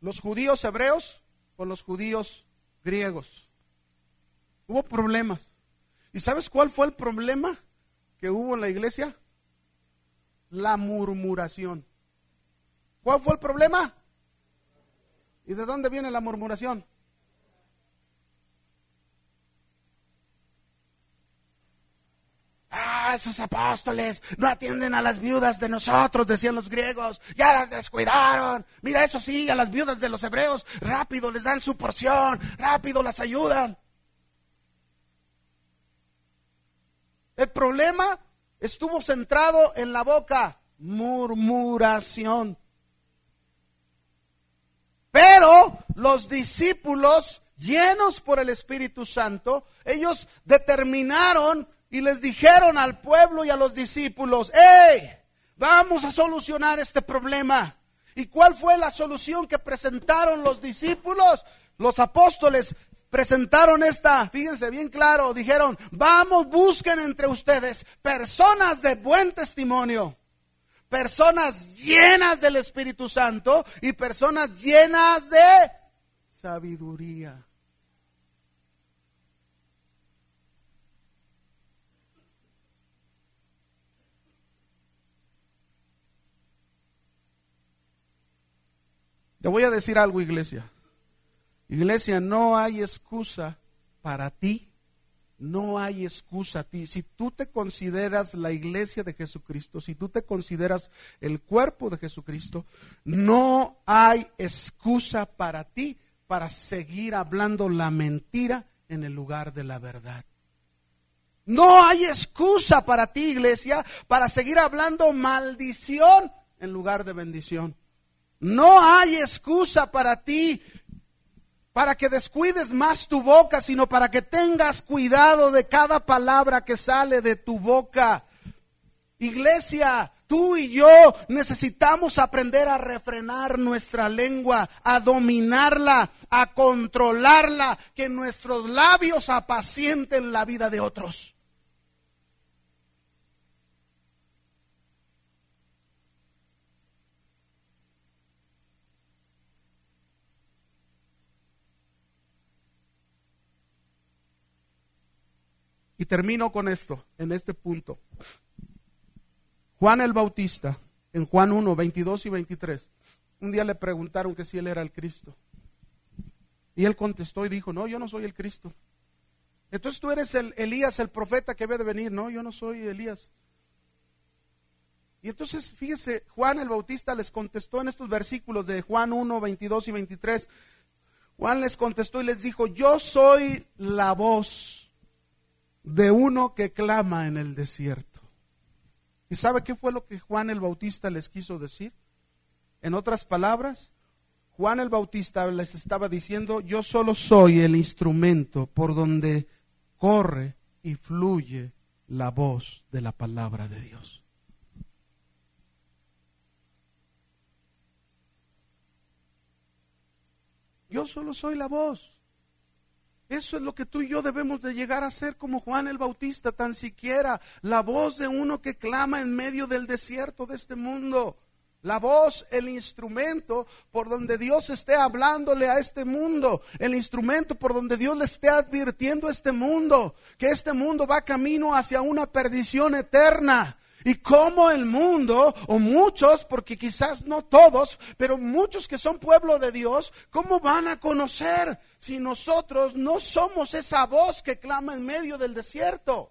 los judíos hebreos con los judíos griegos. Hubo problemas. ¿Y sabes cuál fue el problema que hubo en la iglesia? La murmuración. ¿Cuál fue el problema? ¿Y de dónde viene la murmuración? Esos apóstoles no atienden a las viudas de nosotros, decían los griegos, ya las descuidaron. Mira, eso sí, a las viudas de los hebreos, rápido les dan su porción, rápido las ayudan. El problema estuvo centrado en la boca, murmuración. Pero los discípulos, llenos por el Espíritu Santo, ellos determinaron y les dijeron al pueblo y a los discípulos, ¡hey! Vamos a solucionar este problema. ¿Y cuál fue la solución que presentaron los discípulos? Los apóstoles presentaron esta, fíjense bien claro, dijeron, vamos, busquen entre ustedes personas de buen testimonio, personas llenas del Espíritu Santo y personas llenas de sabiduría. Te voy a decir algo, iglesia. Iglesia, no hay excusa para ti. No hay excusa a ti. Si tú te consideras la iglesia de Jesucristo, si tú te consideras el cuerpo de Jesucristo, no hay excusa para ti para seguir hablando la mentira en el lugar de la verdad. No hay excusa para ti, iglesia, para seguir hablando maldición en lugar de bendición. No hay excusa para ti para que descuides más tu boca, sino para que tengas cuidado de cada palabra que sale de tu boca. Iglesia, tú y yo necesitamos aprender a refrenar nuestra lengua, a dominarla, a controlarla, que nuestros labios apacienten la vida de otros. Y termino con esto, en este punto. Juan el Bautista, en Juan 1, 22 y 23, un día le preguntaron que si él era el Cristo. Y él contestó y dijo, no, yo no soy el Cristo. Entonces tú eres el Elías, el profeta que debe de venir. No, yo no soy Elías. Y entonces, fíjese, Juan el Bautista les contestó en estos versículos de Juan 1, 22 y 23. Juan les contestó y les dijo, yo soy la voz de uno que clama en el desierto. ¿Y sabe qué fue lo que Juan el Bautista les quiso decir? En otras palabras, Juan el Bautista les estaba diciendo, yo solo soy el instrumento por donde corre y fluye la voz de la palabra de Dios. Yo solo soy la voz. Eso es lo que tú y yo debemos de llegar a ser como Juan el Bautista, tan siquiera la voz de uno que clama en medio del desierto de este mundo. La voz, el instrumento por donde Dios esté hablándole a este mundo. El instrumento por donde Dios le esté advirtiendo a este mundo. Que este mundo va camino hacia una perdición eterna. Y como el mundo, o muchos, porque quizás no todos, pero muchos que son pueblo de Dios, ¿cómo van a conocer si nosotros no somos esa voz que clama en medio del desierto?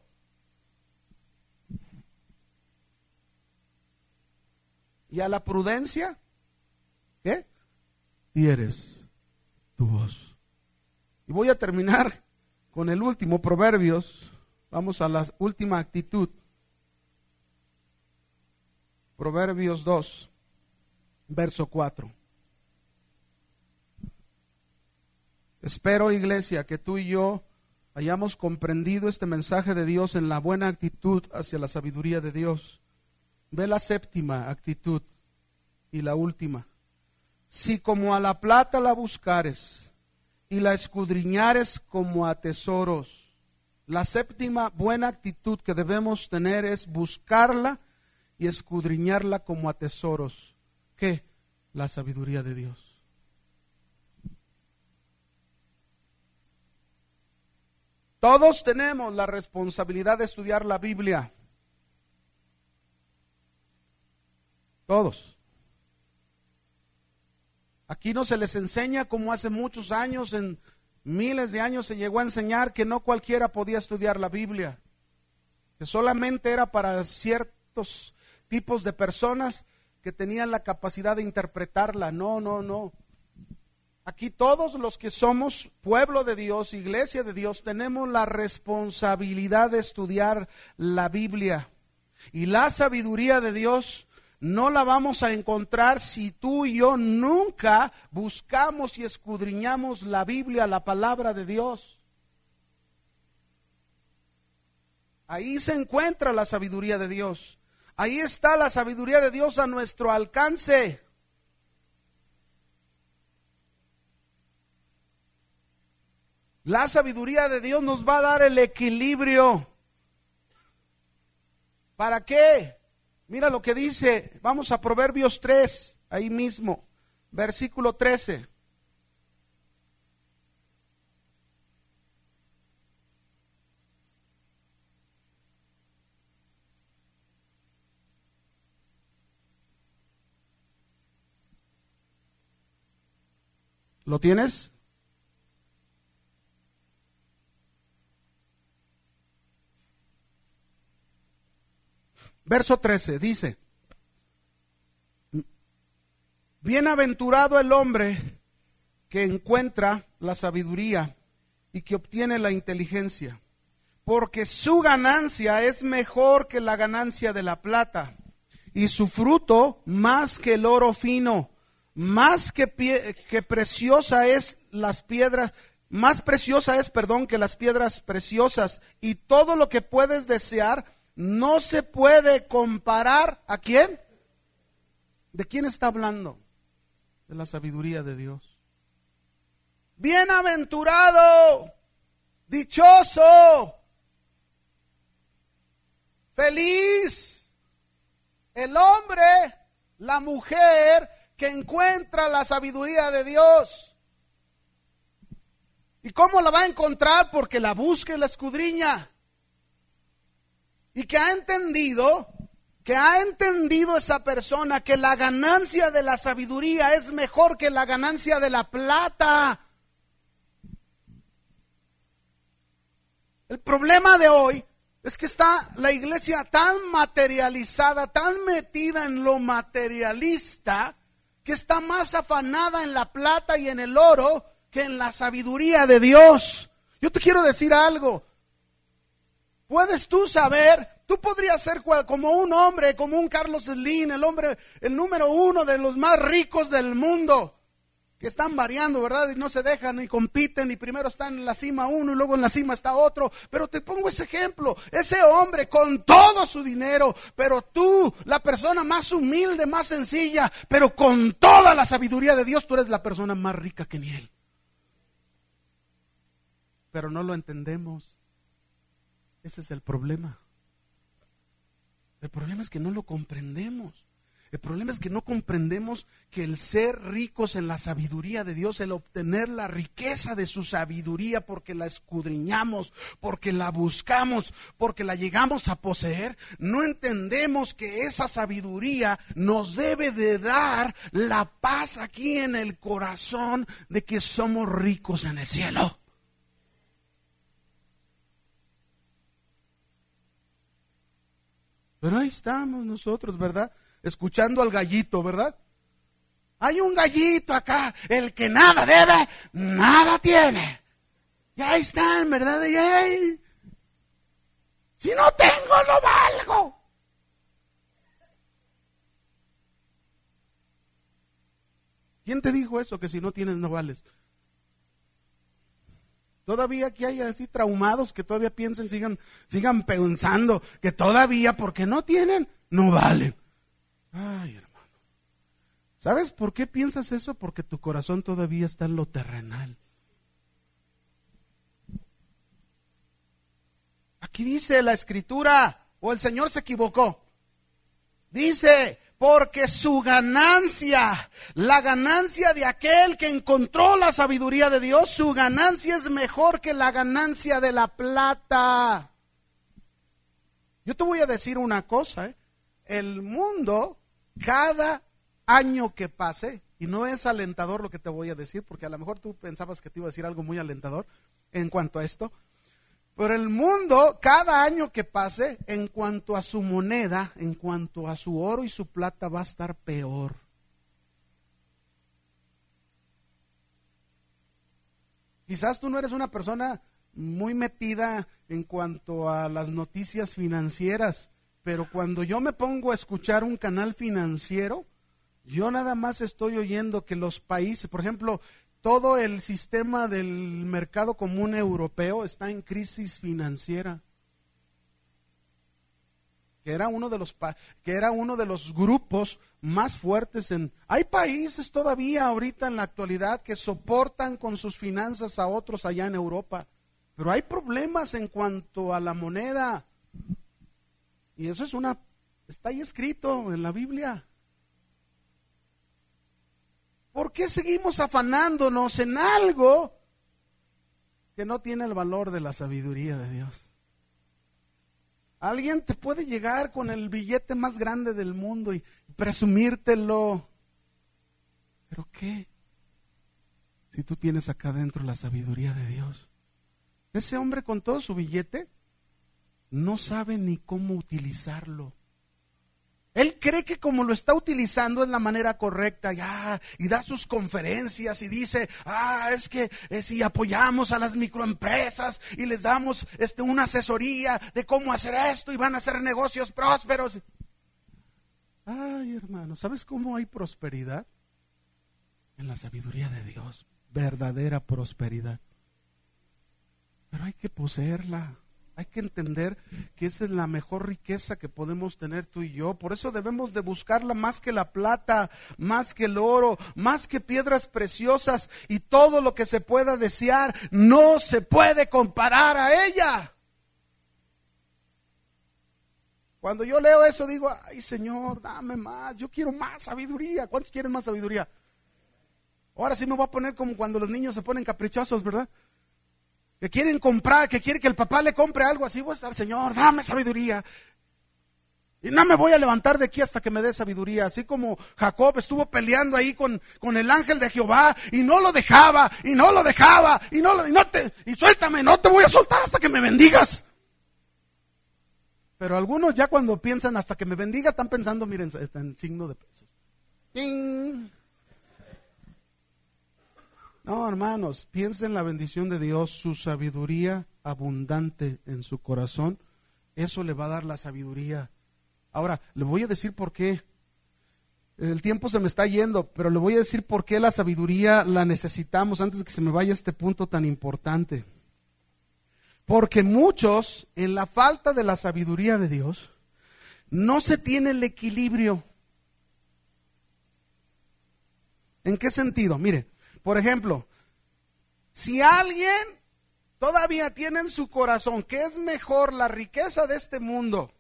y a la prudencia, ¿qué? Y eres tu voz. Y voy a terminar con el último, Proverbios. Vamos a la última actitud. Proverbios 2, verso 4. Espero, iglesia, que tú y yo hayamos comprendido este mensaje de Dios en la buena actitud hacia la sabiduría de Dios. Ve la séptima actitud y la última. Si como a la plata la buscares y la escudriñares como a tesoros, la séptima buena actitud que debemos tener es buscarla y escudriñarla como a tesoros. ¿Qué? La sabiduría de Dios. Todos tenemos la responsabilidad de estudiar la Biblia. Todos. Aquí no se les enseña como hace muchos años, en miles de años se llegó a enseñar que no cualquiera podía estudiar la Biblia, que solamente era para ciertos tipos de personas que tenían la capacidad de interpretarla. No, no, no. Aquí todos los que somos pueblo de Dios, iglesia de Dios, tenemos la responsabilidad de estudiar la Biblia. Y la sabiduría de Dios no la vamos a encontrar si tú y yo nunca buscamos y escudriñamos la Biblia, la palabra de Dios. Ahí se encuentra la sabiduría de Dios. Ahí está la sabiduría de Dios a nuestro alcance. La sabiduría de Dios nos va a dar el equilibrio. ¿Para qué? Mira lo que dice, vamos a Proverbios 3, ahí mismo, versículo 13. ¿Lo tienes? Verso 13 dice, Bienaventurado el hombre que encuentra la sabiduría y que obtiene la inteligencia, porque su ganancia es mejor que la ganancia de la plata y su fruto más que el oro fino, más que, que preciosa es las piedras, más preciosa es, perdón, que las piedras preciosas y todo lo que puedes desear no se puede comparar a quién. ¿De quién está hablando? De la sabiduría de Dios. Bienaventurado, dichoso, feliz, el hombre, la mujer que encuentra la sabiduría de Dios. ¿Y cómo la va a encontrar? Porque la busca y la escudriña y que ha entendido, que ha entendido esa persona que la ganancia de la sabiduría es mejor que la ganancia de la plata. El problema de hoy es que está la iglesia tan materializada, tan metida en lo materialista, que está más afanada en la plata y en el oro que en la sabiduría de Dios. Yo te quiero decir algo. Puedes tú saber, tú podrías ser como un hombre, como un Carlos Slim, el hombre, el número uno de los más ricos del mundo están variando, ¿verdad? Y no se dejan y compiten y primero están en la cima uno y luego en la cima está otro. Pero te pongo ese ejemplo, ese hombre con todo su dinero, pero tú, la persona más humilde, más sencilla, pero con toda la sabiduría de Dios, tú eres la persona más rica que ni él. Pero no lo entendemos. Ese es el problema. El problema es que no lo comprendemos. El problema es que no comprendemos que el ser ricos en la sabiduría de Dios, el obtener la riqueza de su sabiduría porque la escudriñamos, porque la buscamos, porque la llegamos a poseer, no entendemos que esa sabiduría nos debe de dar la paz aquí en el corazón de que somos ricos en el cielo. Pero ahí estamos nosotros, ¿verdad? Escuchando al gallito, ¿verdad? Hay un gallito acá, el que nada debe, nada tiene. Y ahí están, ¿verdad? Y ahí, si no tengo, no valgo. ¿Quién te dijo eso? Que si no tienes, no vales. Todavía aquí hay así traumados que todavía piensen, sigan, sigan pensando que todavía porque no tienen, no valen. Ay, hermano. ¿Sabes por qué piensas eso? Porque tu corazón todavía está en lo terrenal. Aquí dice la escritura, o el Señor se equivocó. Dice, porque su ganancia, la ganancia de aquel que encontró la sabiduría de Dios, su ganancia es mejor que la ganancia de la plata. Yo te voy a decir una cosa, ¿eh? el mundo cada año que pase, y no es alentador lo que te voy a decir, porque a lo mejor tú pensabas que te iba a decir algo muy alentador en cuanto a esto, pero el mundo, cada año que pase, en cuanto a su moneda, en cuanto a su oro y su plata, va a estar peor. Quizás tú no eres una persona muy metida en cuanto a las noticias financieras, pero cuando yo me pongo a escuchar un canal financiero, yo nada más estoy oyendo que los países, por ejemplo, todo el sistema del mercado común europeo está en crisis financiera. Que era uno de los que era uno de los grupos más fuertes en Hay países todavía ahorita en la actualidad que soportan con sus finanzas a otros allá en Europa, pero hay problemas en cuanto a la moneda. Y eso es una, está ahí escrito en la Biblia. ¿Por qué seguimos afanándonos en algo que no tiene el valor de la sabiduría de Dios? Alguien te puede llegar con el billete más grande del mundo y presumírtelo. ¿Pero qué? Si tú tienes acá adentro la sabiduría de Dios. Ese hombre con todo su billete no sabe ni cómo utilizarlo. Él cree que como lo está utilizando es la manera correcta, ya, y da sus conferencias y dice, ah, es que eh, si apoyamos a las microempresas y les damos este, una asesoría de cómo hacer esto y van a hacer negocios prósperos. Ay, hermano, ¿sabes cómo hay prosperidad? En la sabiduría de Dios, verdadera prosperidad. Pero hay que poseerla. Hay que entender que esa es la mejor riqueza que podemos tener tú y yo. Por eso debemos de buscarla más que la plata, más que el oro, más que piedras preciosas y todo lo que se pueda desear. No se puede comparar a ella. Cuando yo leo eso digo, ay Señor, dame más, yo quiero más sabiduría. ¿Cuántos quieren más sabiduría? Ahora sí me voy a poner como cuando los niños se ponen caprichosos, ¿verdad? Que quieren comprar, que quiere que el papá le compre algo así, voy a estar, Señor, dame sabiduría. Y no me voy a levantar de aquí hasta que me dé sabiduría. Así como Jacob estuvo peleando ahí con, con el ángel de Jehová y no lo dejaba, y no lo dejaba, y no lo, y no te, y suéltame, no te voy a soltar hasta que me bendigas. Pero algunos ya cuando piensan hasta que me bendiga están pensando, miren, en signo de pesos. No, No, hermanos, piensen en la bendición de Dios, su sabiduría abundante en su corazón. Eso le va a dar la sabiduría. Ahora, le voy a decir por qué. El tiempo se me está yendo, pero le voy a decir por qué la sabiduría la necesitamos antes de que se me vaya este punto tan importante. Porque muchos, en la falta de la sabiduría de Dios, no se tiene el equilibrio. ¿En qué sentido? Mire, por ejemplo, si alguien todavía tiene en su corazón que es mejor la riqueza de este mundo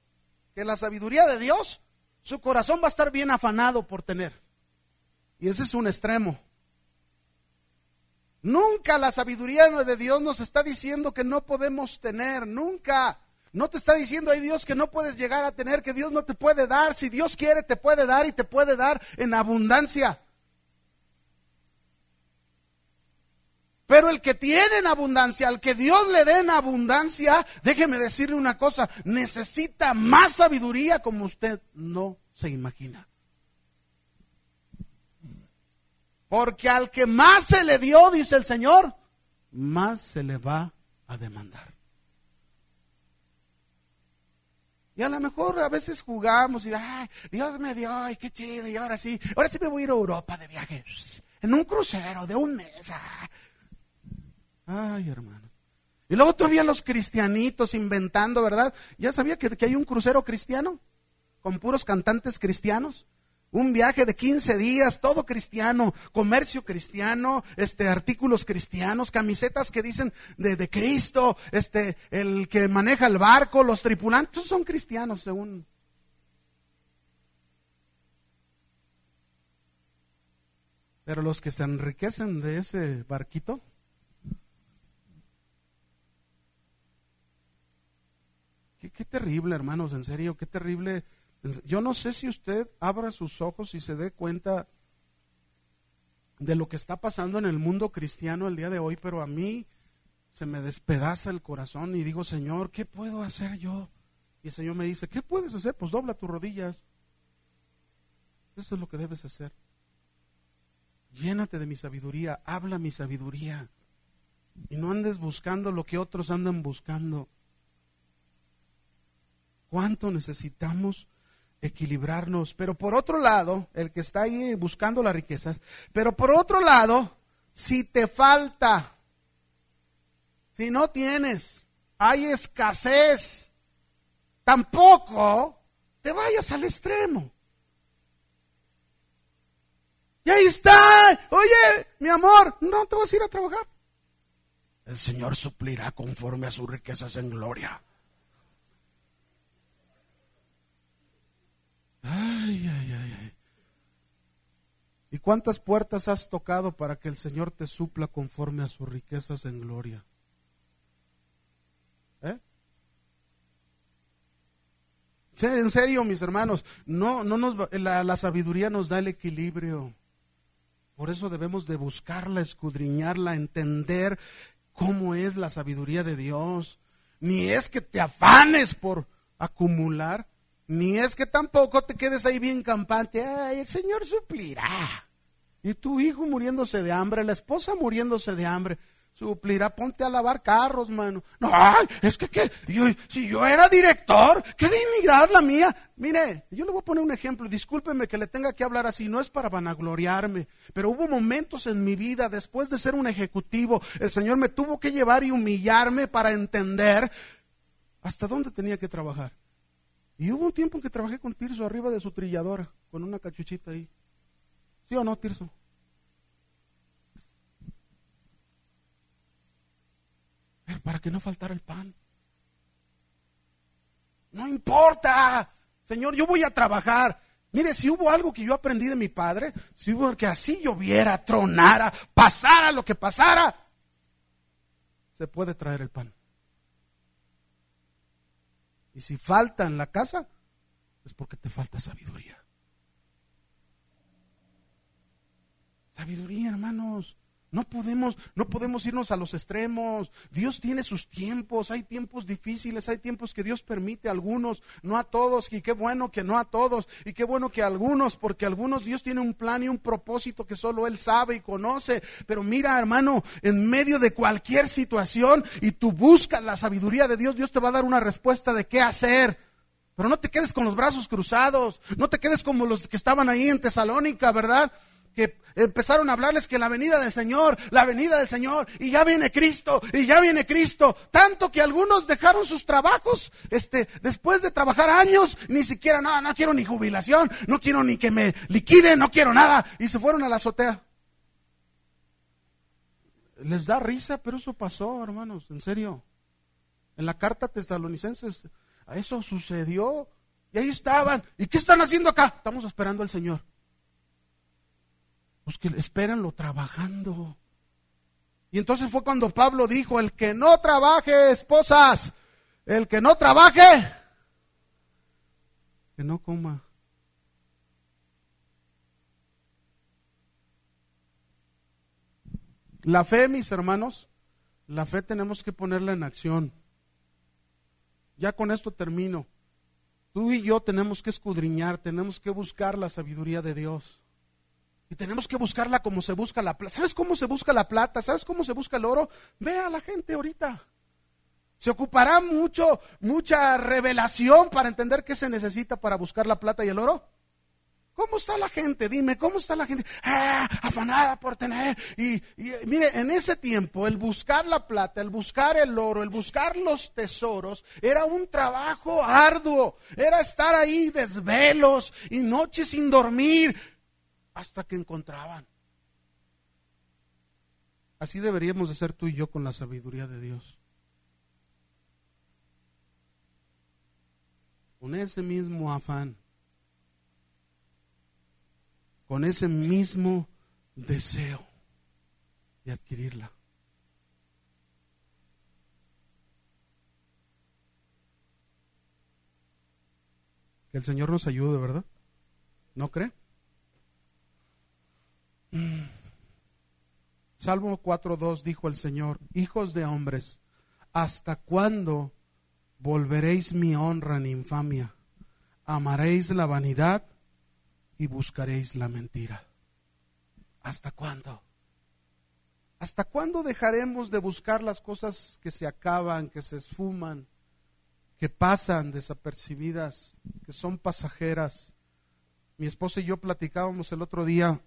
que la sabiduría de Dios, su corazón va a estar bien afanado por tener. Y ese es un extremo. Nunca la sabiduría de Dios nos está diciendo que no podemos tener, nunca. No te está diciendo, hay Dios, que no puedes llegar a tener, que Dios no te puede dar. Si Dios quiere, te puede dar y te puede dar en abundancia. Pero el que tiene en abundancia, al que Dios le dé en abundancia, déjeme decirle una cosa, necesita más sabiduría como usted no se imagina. Porque al que más se le dio, dice el Señor, más se le va a demandar. Y a lo mejor a veces jugamos y, ay, Dios me dio, ay, qué chido, y ahora sí, ahora sí me voy a ir a Europa de viaje, en un crucero de un mes. Ah. Ay, hermano. Y luego todavía los cristianitos inventando, ¿verdad? ¿Ya sabía que, hay un crucero cristiano? Con puros cantantes cristianos. Un viaje de 15 días, todo cristiano, comercio cristiano, este, artículos cristianos, camisetas que dicen de, de Cristo, este, el que maneja el barco, los tripulantes, son cristianos según Pero los que se enriquecen de ese barquito, Qué, terrible, hermanos, en serio, qué terrible. Yo no sé si usted abra sus ojos y se dé cuenta de lo que está pasando en el mundo cristiano el día de hoy, pero a mí se me despedaza el corazón y digo, Señor, ¿qué puedo hacer yo? Y el Señor me dice, ¿qué puedes hacer? Pues dobla tus rodillas. Eso es lo que debes hacer. Llénate de mi sabiduría, habla mi sabiduría. Y no andes buscando lo que otros andan buscando cuánto necesitamos equilibrarnos. Pero por otro lado, el que está ahí buscando las riquezas, pero por otro lado, si te falta, si no tienes, hay escasez, tampoco te vayas al extremo. Y ahí está, oye, mi amor, no te vas a ir a trabajar. El Señor suplirá conforme a sus riquezas en gloria. Ay, ay, ay, ay. ¿Y cuántas puertas has tocado para que el Señor te supla conforme a sus riquezas en gloria? ¿Eh? en serio, mis hermanos, no, no nos, la, la sabiduría nos da el equilibrio. Por eso debemos de buscarla, escudriñarla, entender cómo es la sabiduría de Dios. Ni es que te afanes por acumular, ni es que tampoco te quedes ahí bien campante. Ay, el Señor suplirá. Y tu hijo muriéndose de hambre, la esposa muriéndose de hambre. Suplirá, ponte a lavar carros, mano. No, es que, si yo era director, qué dignidad la mía. Mire, yo le voy a poner un ejemplo. Discúlpeme que le tenga que hablar así. No es para vanagloriarme. Pero hubo momentos en mi vida, después de ser un ejecutivo, el Señor me tuvo que llevar y humillarme para entender hasta dónde tenía que trabajar. Y hubo un tiempo en que trabajé con Tirso arriba de su trilladora, con una cachuchita ahí. ¿Sí o no, Tirso? Para que no faltara el pan. No importa, Señor, yo voy a trabajar. Mire, si hubo algo que yo aprendí de mi padre, si hubo que así lloviera, tronara, pasara lo que pasara, se puede traer el pan. Y si falta en la casa, es porque te falta sabiduría. Sabiduría, hermanos. No podemos, no podemos irnos a los extremos. Dios tiene sus tiempos. Hay tiempos difíciles, hay tiempos que Dios permite a algunos, no a todos. Y qué bueno que no a todos. Y qué bueno que a algunos, porque algunos Dios tiene un plan y un propósito que solo Él sabe y conoce. Pero mira, hermano, en medio de cualquier situación y tú buscas la sabiduría de Dios, Dios te va a dar una respuesta de qué hacer. Pero no te quedes con los brazos cruzados. No te quedes como los que estaban ahí en Tesalónica, ¿verdad? Que empezaron a hablarles que la venida del Señor, la venida del Señor, y ya viene Cristo, y ya viene Cristo, tanto que algunos dejaron sus trabajos, este, después de trabajar años, ni siquiera, no, no quiero ni jubilación, no quiero ni que me liquiden, no quiero nada, y se fueron a la azotea. Les da risa, pero eso pasó, hermanos, en serio. En la carta tesalonicenses, eso sucedió, y ahí estaban, ¿y qué están haciendo acá? Estamos esperando al Señor. Pues que espérenlo trabajando. Y entonces fue cuando Pablo dijo, el que no trabaje, esposas, el que no trabaje, que no coma. La fe, mis hermanos, la fe tenemos que ponerla en acción. Ya con esto termino. Tú y yo tenemos que escudriñar, tenemos que buscar la sabiduría de Dios. Y tenemos que buscarla como se busca la plata. ¿Sabes cómo se busca la plata? ¿Sabes cómo se busca el oro? Ve a la gente ahorita. Se ocupará mucho, mucha revelación para entender qué se necesita para buscar la plata y el oro. ¿Cómo está la gente? Dime, ¿cómo está la gente? Ah, afanada por tener. Y, y, mire, en ese tiempo el buscar la plata, el buscar el oro, el buscar los tesoros, era un trabajo arduo. Era estar ahí desvelos y noches sin dormir hasta que encontraban. Así deberíamos de ser tú y yo con la sabiduría de Dios. Con ese mismo afán, con ese mismo deseo de adquirirla. Que el Señor nos ayude, ¿verdad? ¿No cree? Salmo 4.2 dijo el Señor, hijos de hombres, ¿hasta cuándo volveréis mi honra en infamia? Amaréis la vanidad y buscaréis la mentira. ¿Hasta cuándo? ¿Hasta cuándo dejaremos de buscar las cosas que se acaban, que se esfuman, que pasan desapercibidas, que son pasajeras? Mi esposa y yo platicábamos el otro día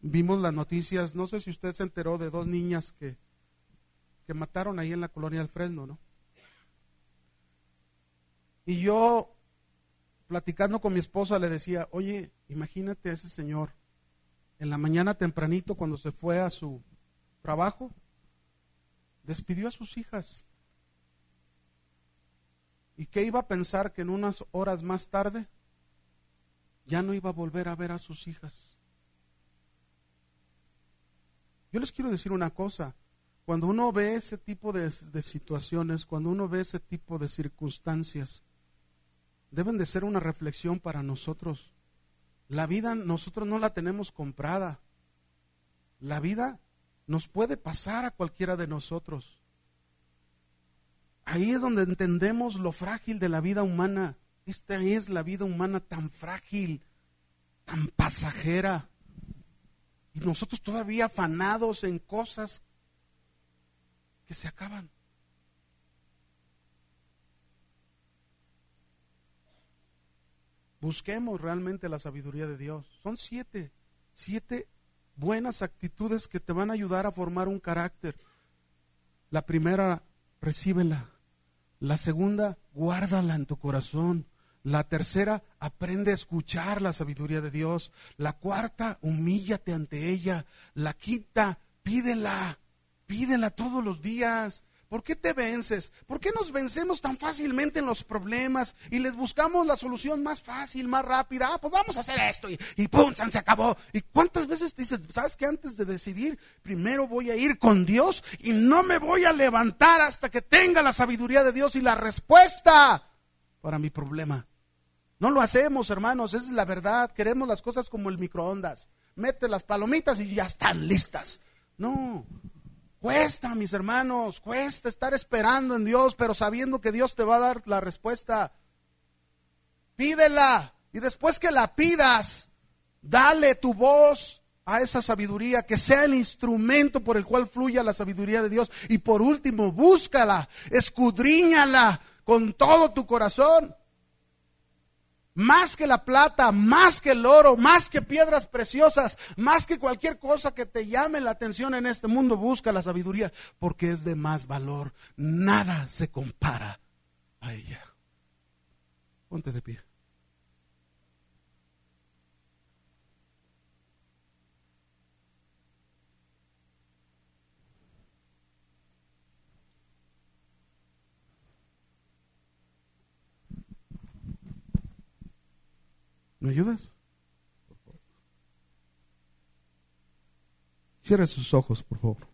vimos las noticias, no sé si usted se enteró de dos niñas que, que mataron ahí en la colonia del Fresno, ¿no? Y yo, platicando con mi esposa, le decía, oye, imagínate a ese señor, en la mañana tempranito, cuando se fue a su trabajo, despidió a sus hijas. ¿Y qué iba a pensar que en unas horas más tarde ya no iba a volver a ver a sus hijas? Yo les quiero decir una cosa, cuando uno ve ese tipo de, situaciones, cuando uno ve ese tipo de circunstancias, deben de ser una reflexión para nosotros. La vida nosotros no la tenemos comprada. La vida nos puede pasar a cualquiera de nosotros. Ahí es donde entendemos lo frágil de la vida humana. Esta es la vida humana tan frágil, tan pasajera nosotros todavía afanados en cosas que se acaban. Busquemos realmente la sabiduría de Dios. Son siete, siete buenas actitudes que te van a ayudar a formar un carácter. La primera, recíbela. La segunda, guárdala en tu corazón. La tercera, aprende a escuchar la sabiduría de Dios. La cuarta, humíllate ante ella. La quinta, pídela. Pídela todos los días. ¿Por qué te vences? ¿Por qué nos vencemos tan fácilmente en los problemas y les buscamos la solución más fácil, más rápida? Ah, pues vamos a hacer esto y, y ¡pum! Se acabó. ¿Y cuántas veces dices, sabes que antes de decidir, primero voy a ir con Dios y no me voy a levantar hasta que tenga la sabiduría de Dios y la respuesta para mi problema? No lo hacemos, hermanos, es la verdad. Queremos las cosas como el microondas. Mete las palomitas y ya están listas. No, cuesta, mis hermanos, cuesta estar esperando en Dios, pero sabiendo que Dios te va a dar la respuesta. Pídela y después que la pidas, dale tu voz a esa sabiduría, que sea el instrumento por el cual fluya la sabiduría de Dios. Y por último, búscala, escudriñala con todo tu corazón más que la plata, más que el oro, más que piedras preciosas, más que cualquier cosa que te llame la atención en este mundo, busca la sabiduría, porque es de más valor. Nada se compara a ella. Ponte de pie. ¿Me ayudas? Cierre sus ojos, por favor.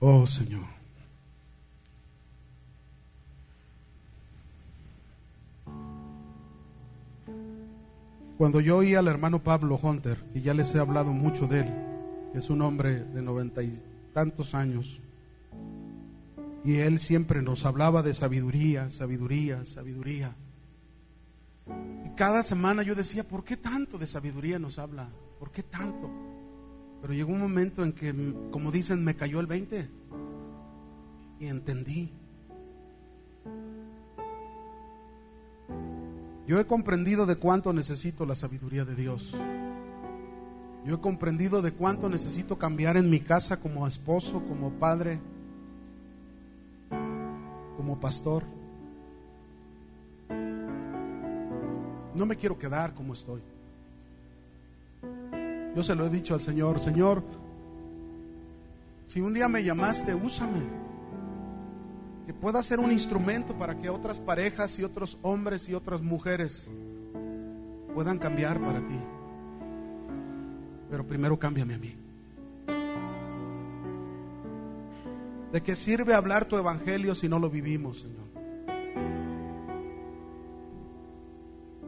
Oh Señor. Cuando yo oí al hermano Pablo Hunter, y ya les he hablado mucho de él, es un hombre de noventa y tantos años. Y él siempre nos hablaba de sabiduría, sabiduría, sabiduría. Y cada semana yo decía, ¿por qué tanto de sabiduría nos habla? ¿Por qué tanto? Pero llegó un momento en que, como dicen, me cayó el 20 y entendí. Yo he comprendido de cuánto necesito la sabiduría de Dios. Yo he comprendido de cuánto necesito cambiar en mi casa como esposo, como padre, como pastor. No me quiero quedar como estoy. Yo se lo he dicho al Señor, Señor, si un día me llamaste, úsame. Que pueda ser un instrumento para que otras parejas y otros hombres y otras mujeres puedan cambiar para ti. Pero primero cámbiame a mí. ¿De qué sirve hablar tu evangelio si no lo vivimos, Señor?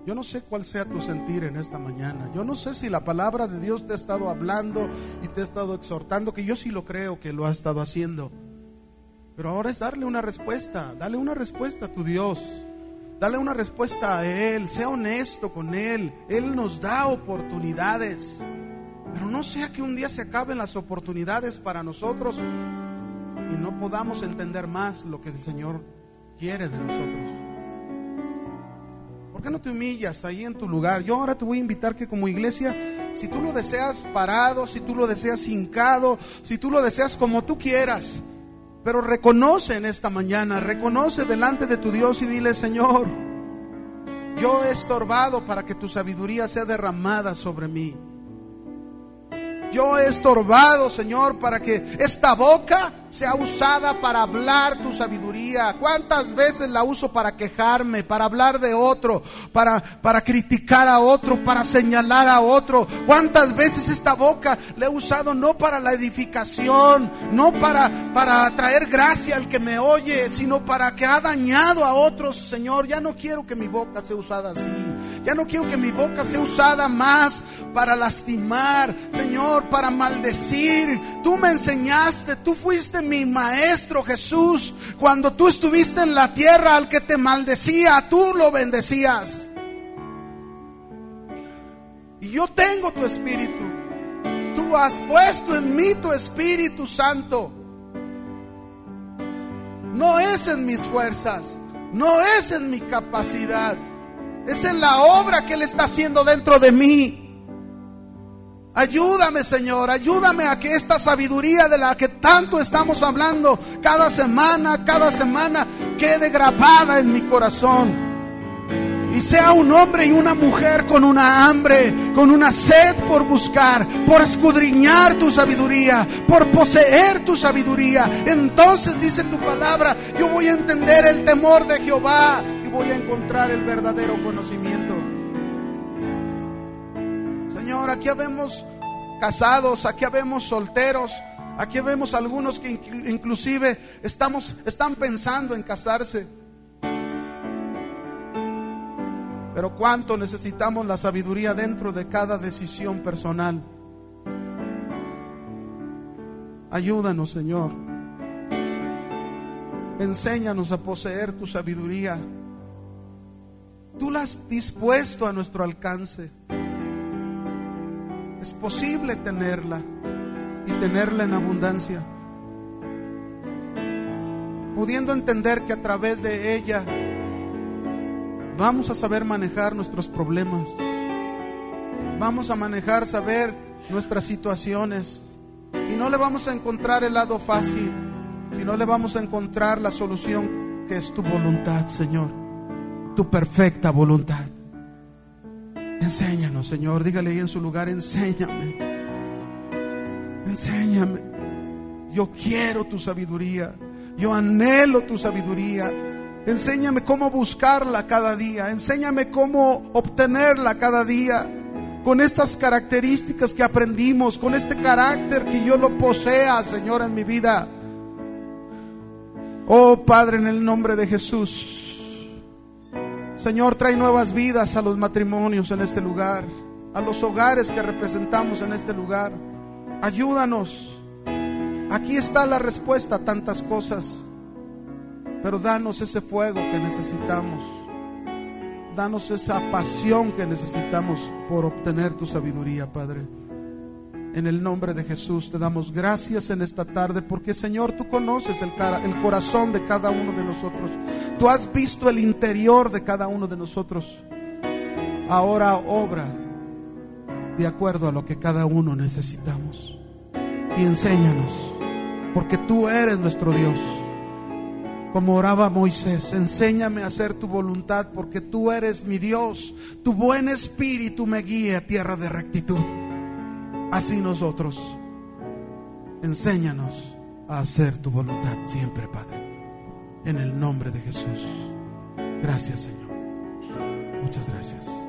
Yo no sé cuál sea tu sentir en esta mañana. Yo no sé si la palabra de Dios te ha estado hablando y te ha estado exhortando, que yo sí lo creo que lo ha estado haciendo. Pero ahora es darle una respuesta, dale una respuesta a tu Dios. Dale una respuesta a Él, sea honesto con Él. Él nos da oportunidades. Pero no sea que un día se acaben las oportunidades para nosotros y no podamos entender más lo que el Señor quiere de nosotros. ¿Por qué no te humillas ahí en tu lugar? Yo ahora te voy a invitar que como iglesia, si tú lo deseas parado, si tú lo deseas hincado, si tú lo deseas como tú quieras, pero reconoce en esta mañana, reconoce delante de tu Dios y dile, Señor, yo he estorbado para que tu sabiduría sea derramada sobre mí. Yo he estorbado, Señor, para que esta boca sea usada para hablar tu sabiduría. ¿Cuántas veces la uso para quejarme, para hablar de otro, para, para criticar a otro, para señalar a otro? ¿Cuántas veces esta boca la he usado no para la edificación, no para, para traer gracia al que me oye, sino para que ha dañado a otros, Señor? Ya no quiero que mi boca sea usada así. Ya no quiero que mi boca sea usada más para lastimar, Señor, para maldecir. Tú me enseñaste, tú fuiste mi maestro Jesús. Cuando tú estuviste en la tierra, al que te maldecía, tú lo bendecías. Y yo tengo tu espíritu. Tú has puesto en mí tu Espíritu Santo. No es en mis fuerzas, no es en mi capacidad es en la obra que Él está haciendo dentro de mí. Ayúdame, Señor, ayúdame a que esta sabiduría de la que tanto estamos hablando cada semana, cada semana, quede grabada en mi corazón y sea un hombre y una mujer con una hambre, con una sed por buscar, por escudriñar tu sabiduría, por poseer tu sabiduría. Entonces dice tu palabra, yo voy a entender el temor de Jehová voy a encontrar el verdadero conocimiento. Señor, aquí vemos casados, aquí vemos solteros. Aquí vemos algunos que inclusive estamos, están pensando en casarse. Pero cuánto necesitamos la sabiduría dentro de cada decisión personal. Ayúdanos, Señor. Enséñanos a poseer tu sabiduría. Tú la has dispuesto a nuestro alcance. Es posible tenerla y tenerla en abundancia. Pudiendo entender que a través de ella vamos a saber manejar nuestros problemas. Vamos a manejar, saber nuestras situaciones. Y no le vamos a encontrar el lado fácil, sino le vamos a encontrar la solución que es tu voluntad, Señor. Tu perfecta voluntad. Enséñanos, Señor. Dígale ahí en su lugar, enséñame. Enséñame. Yo quiero tu sabiduría. Yo anhelo tu sabiduría. Enséñame cómo buscarla cada día. Enséñame cómo obtenerla cada día. Con estas características que aprendimos, con este carácter que yo lo posea, Señor, en mi vida. Oh Padre, en el nombre de Jesús. Señor, trae nuevas vidas a los matrimonios en este lugar, a los hogares que representamos en este lugar. Ayúdanos. Aquí está la respuesta a tantas cosas. Pero danos ese fuego que necesitamos. Danos esa pasión que necesitamos por obtener tu sabiduría, Padre. En el nombre de Jesús te damos gracias en esta tarde porque Señor tú conoces el, el, corazón de cada uno de nosotros. Tú has visto el interior de cada uno de nosotros. Ahora obra de acuerdo a lo que cada uno necesitamos. Y enséñanos porque tú eres nuestro Dios. Como oraba Moisés, enséñame a hacer tu voluntad porque tú eres mi Dios. Tu buen espíritu me guía a tierra de rectitud. Así nosotros, enséñanos a hacer tu voluntad siempre, Padre. En el nombre de Jesús. Gracias, Señor. Muchas gracias.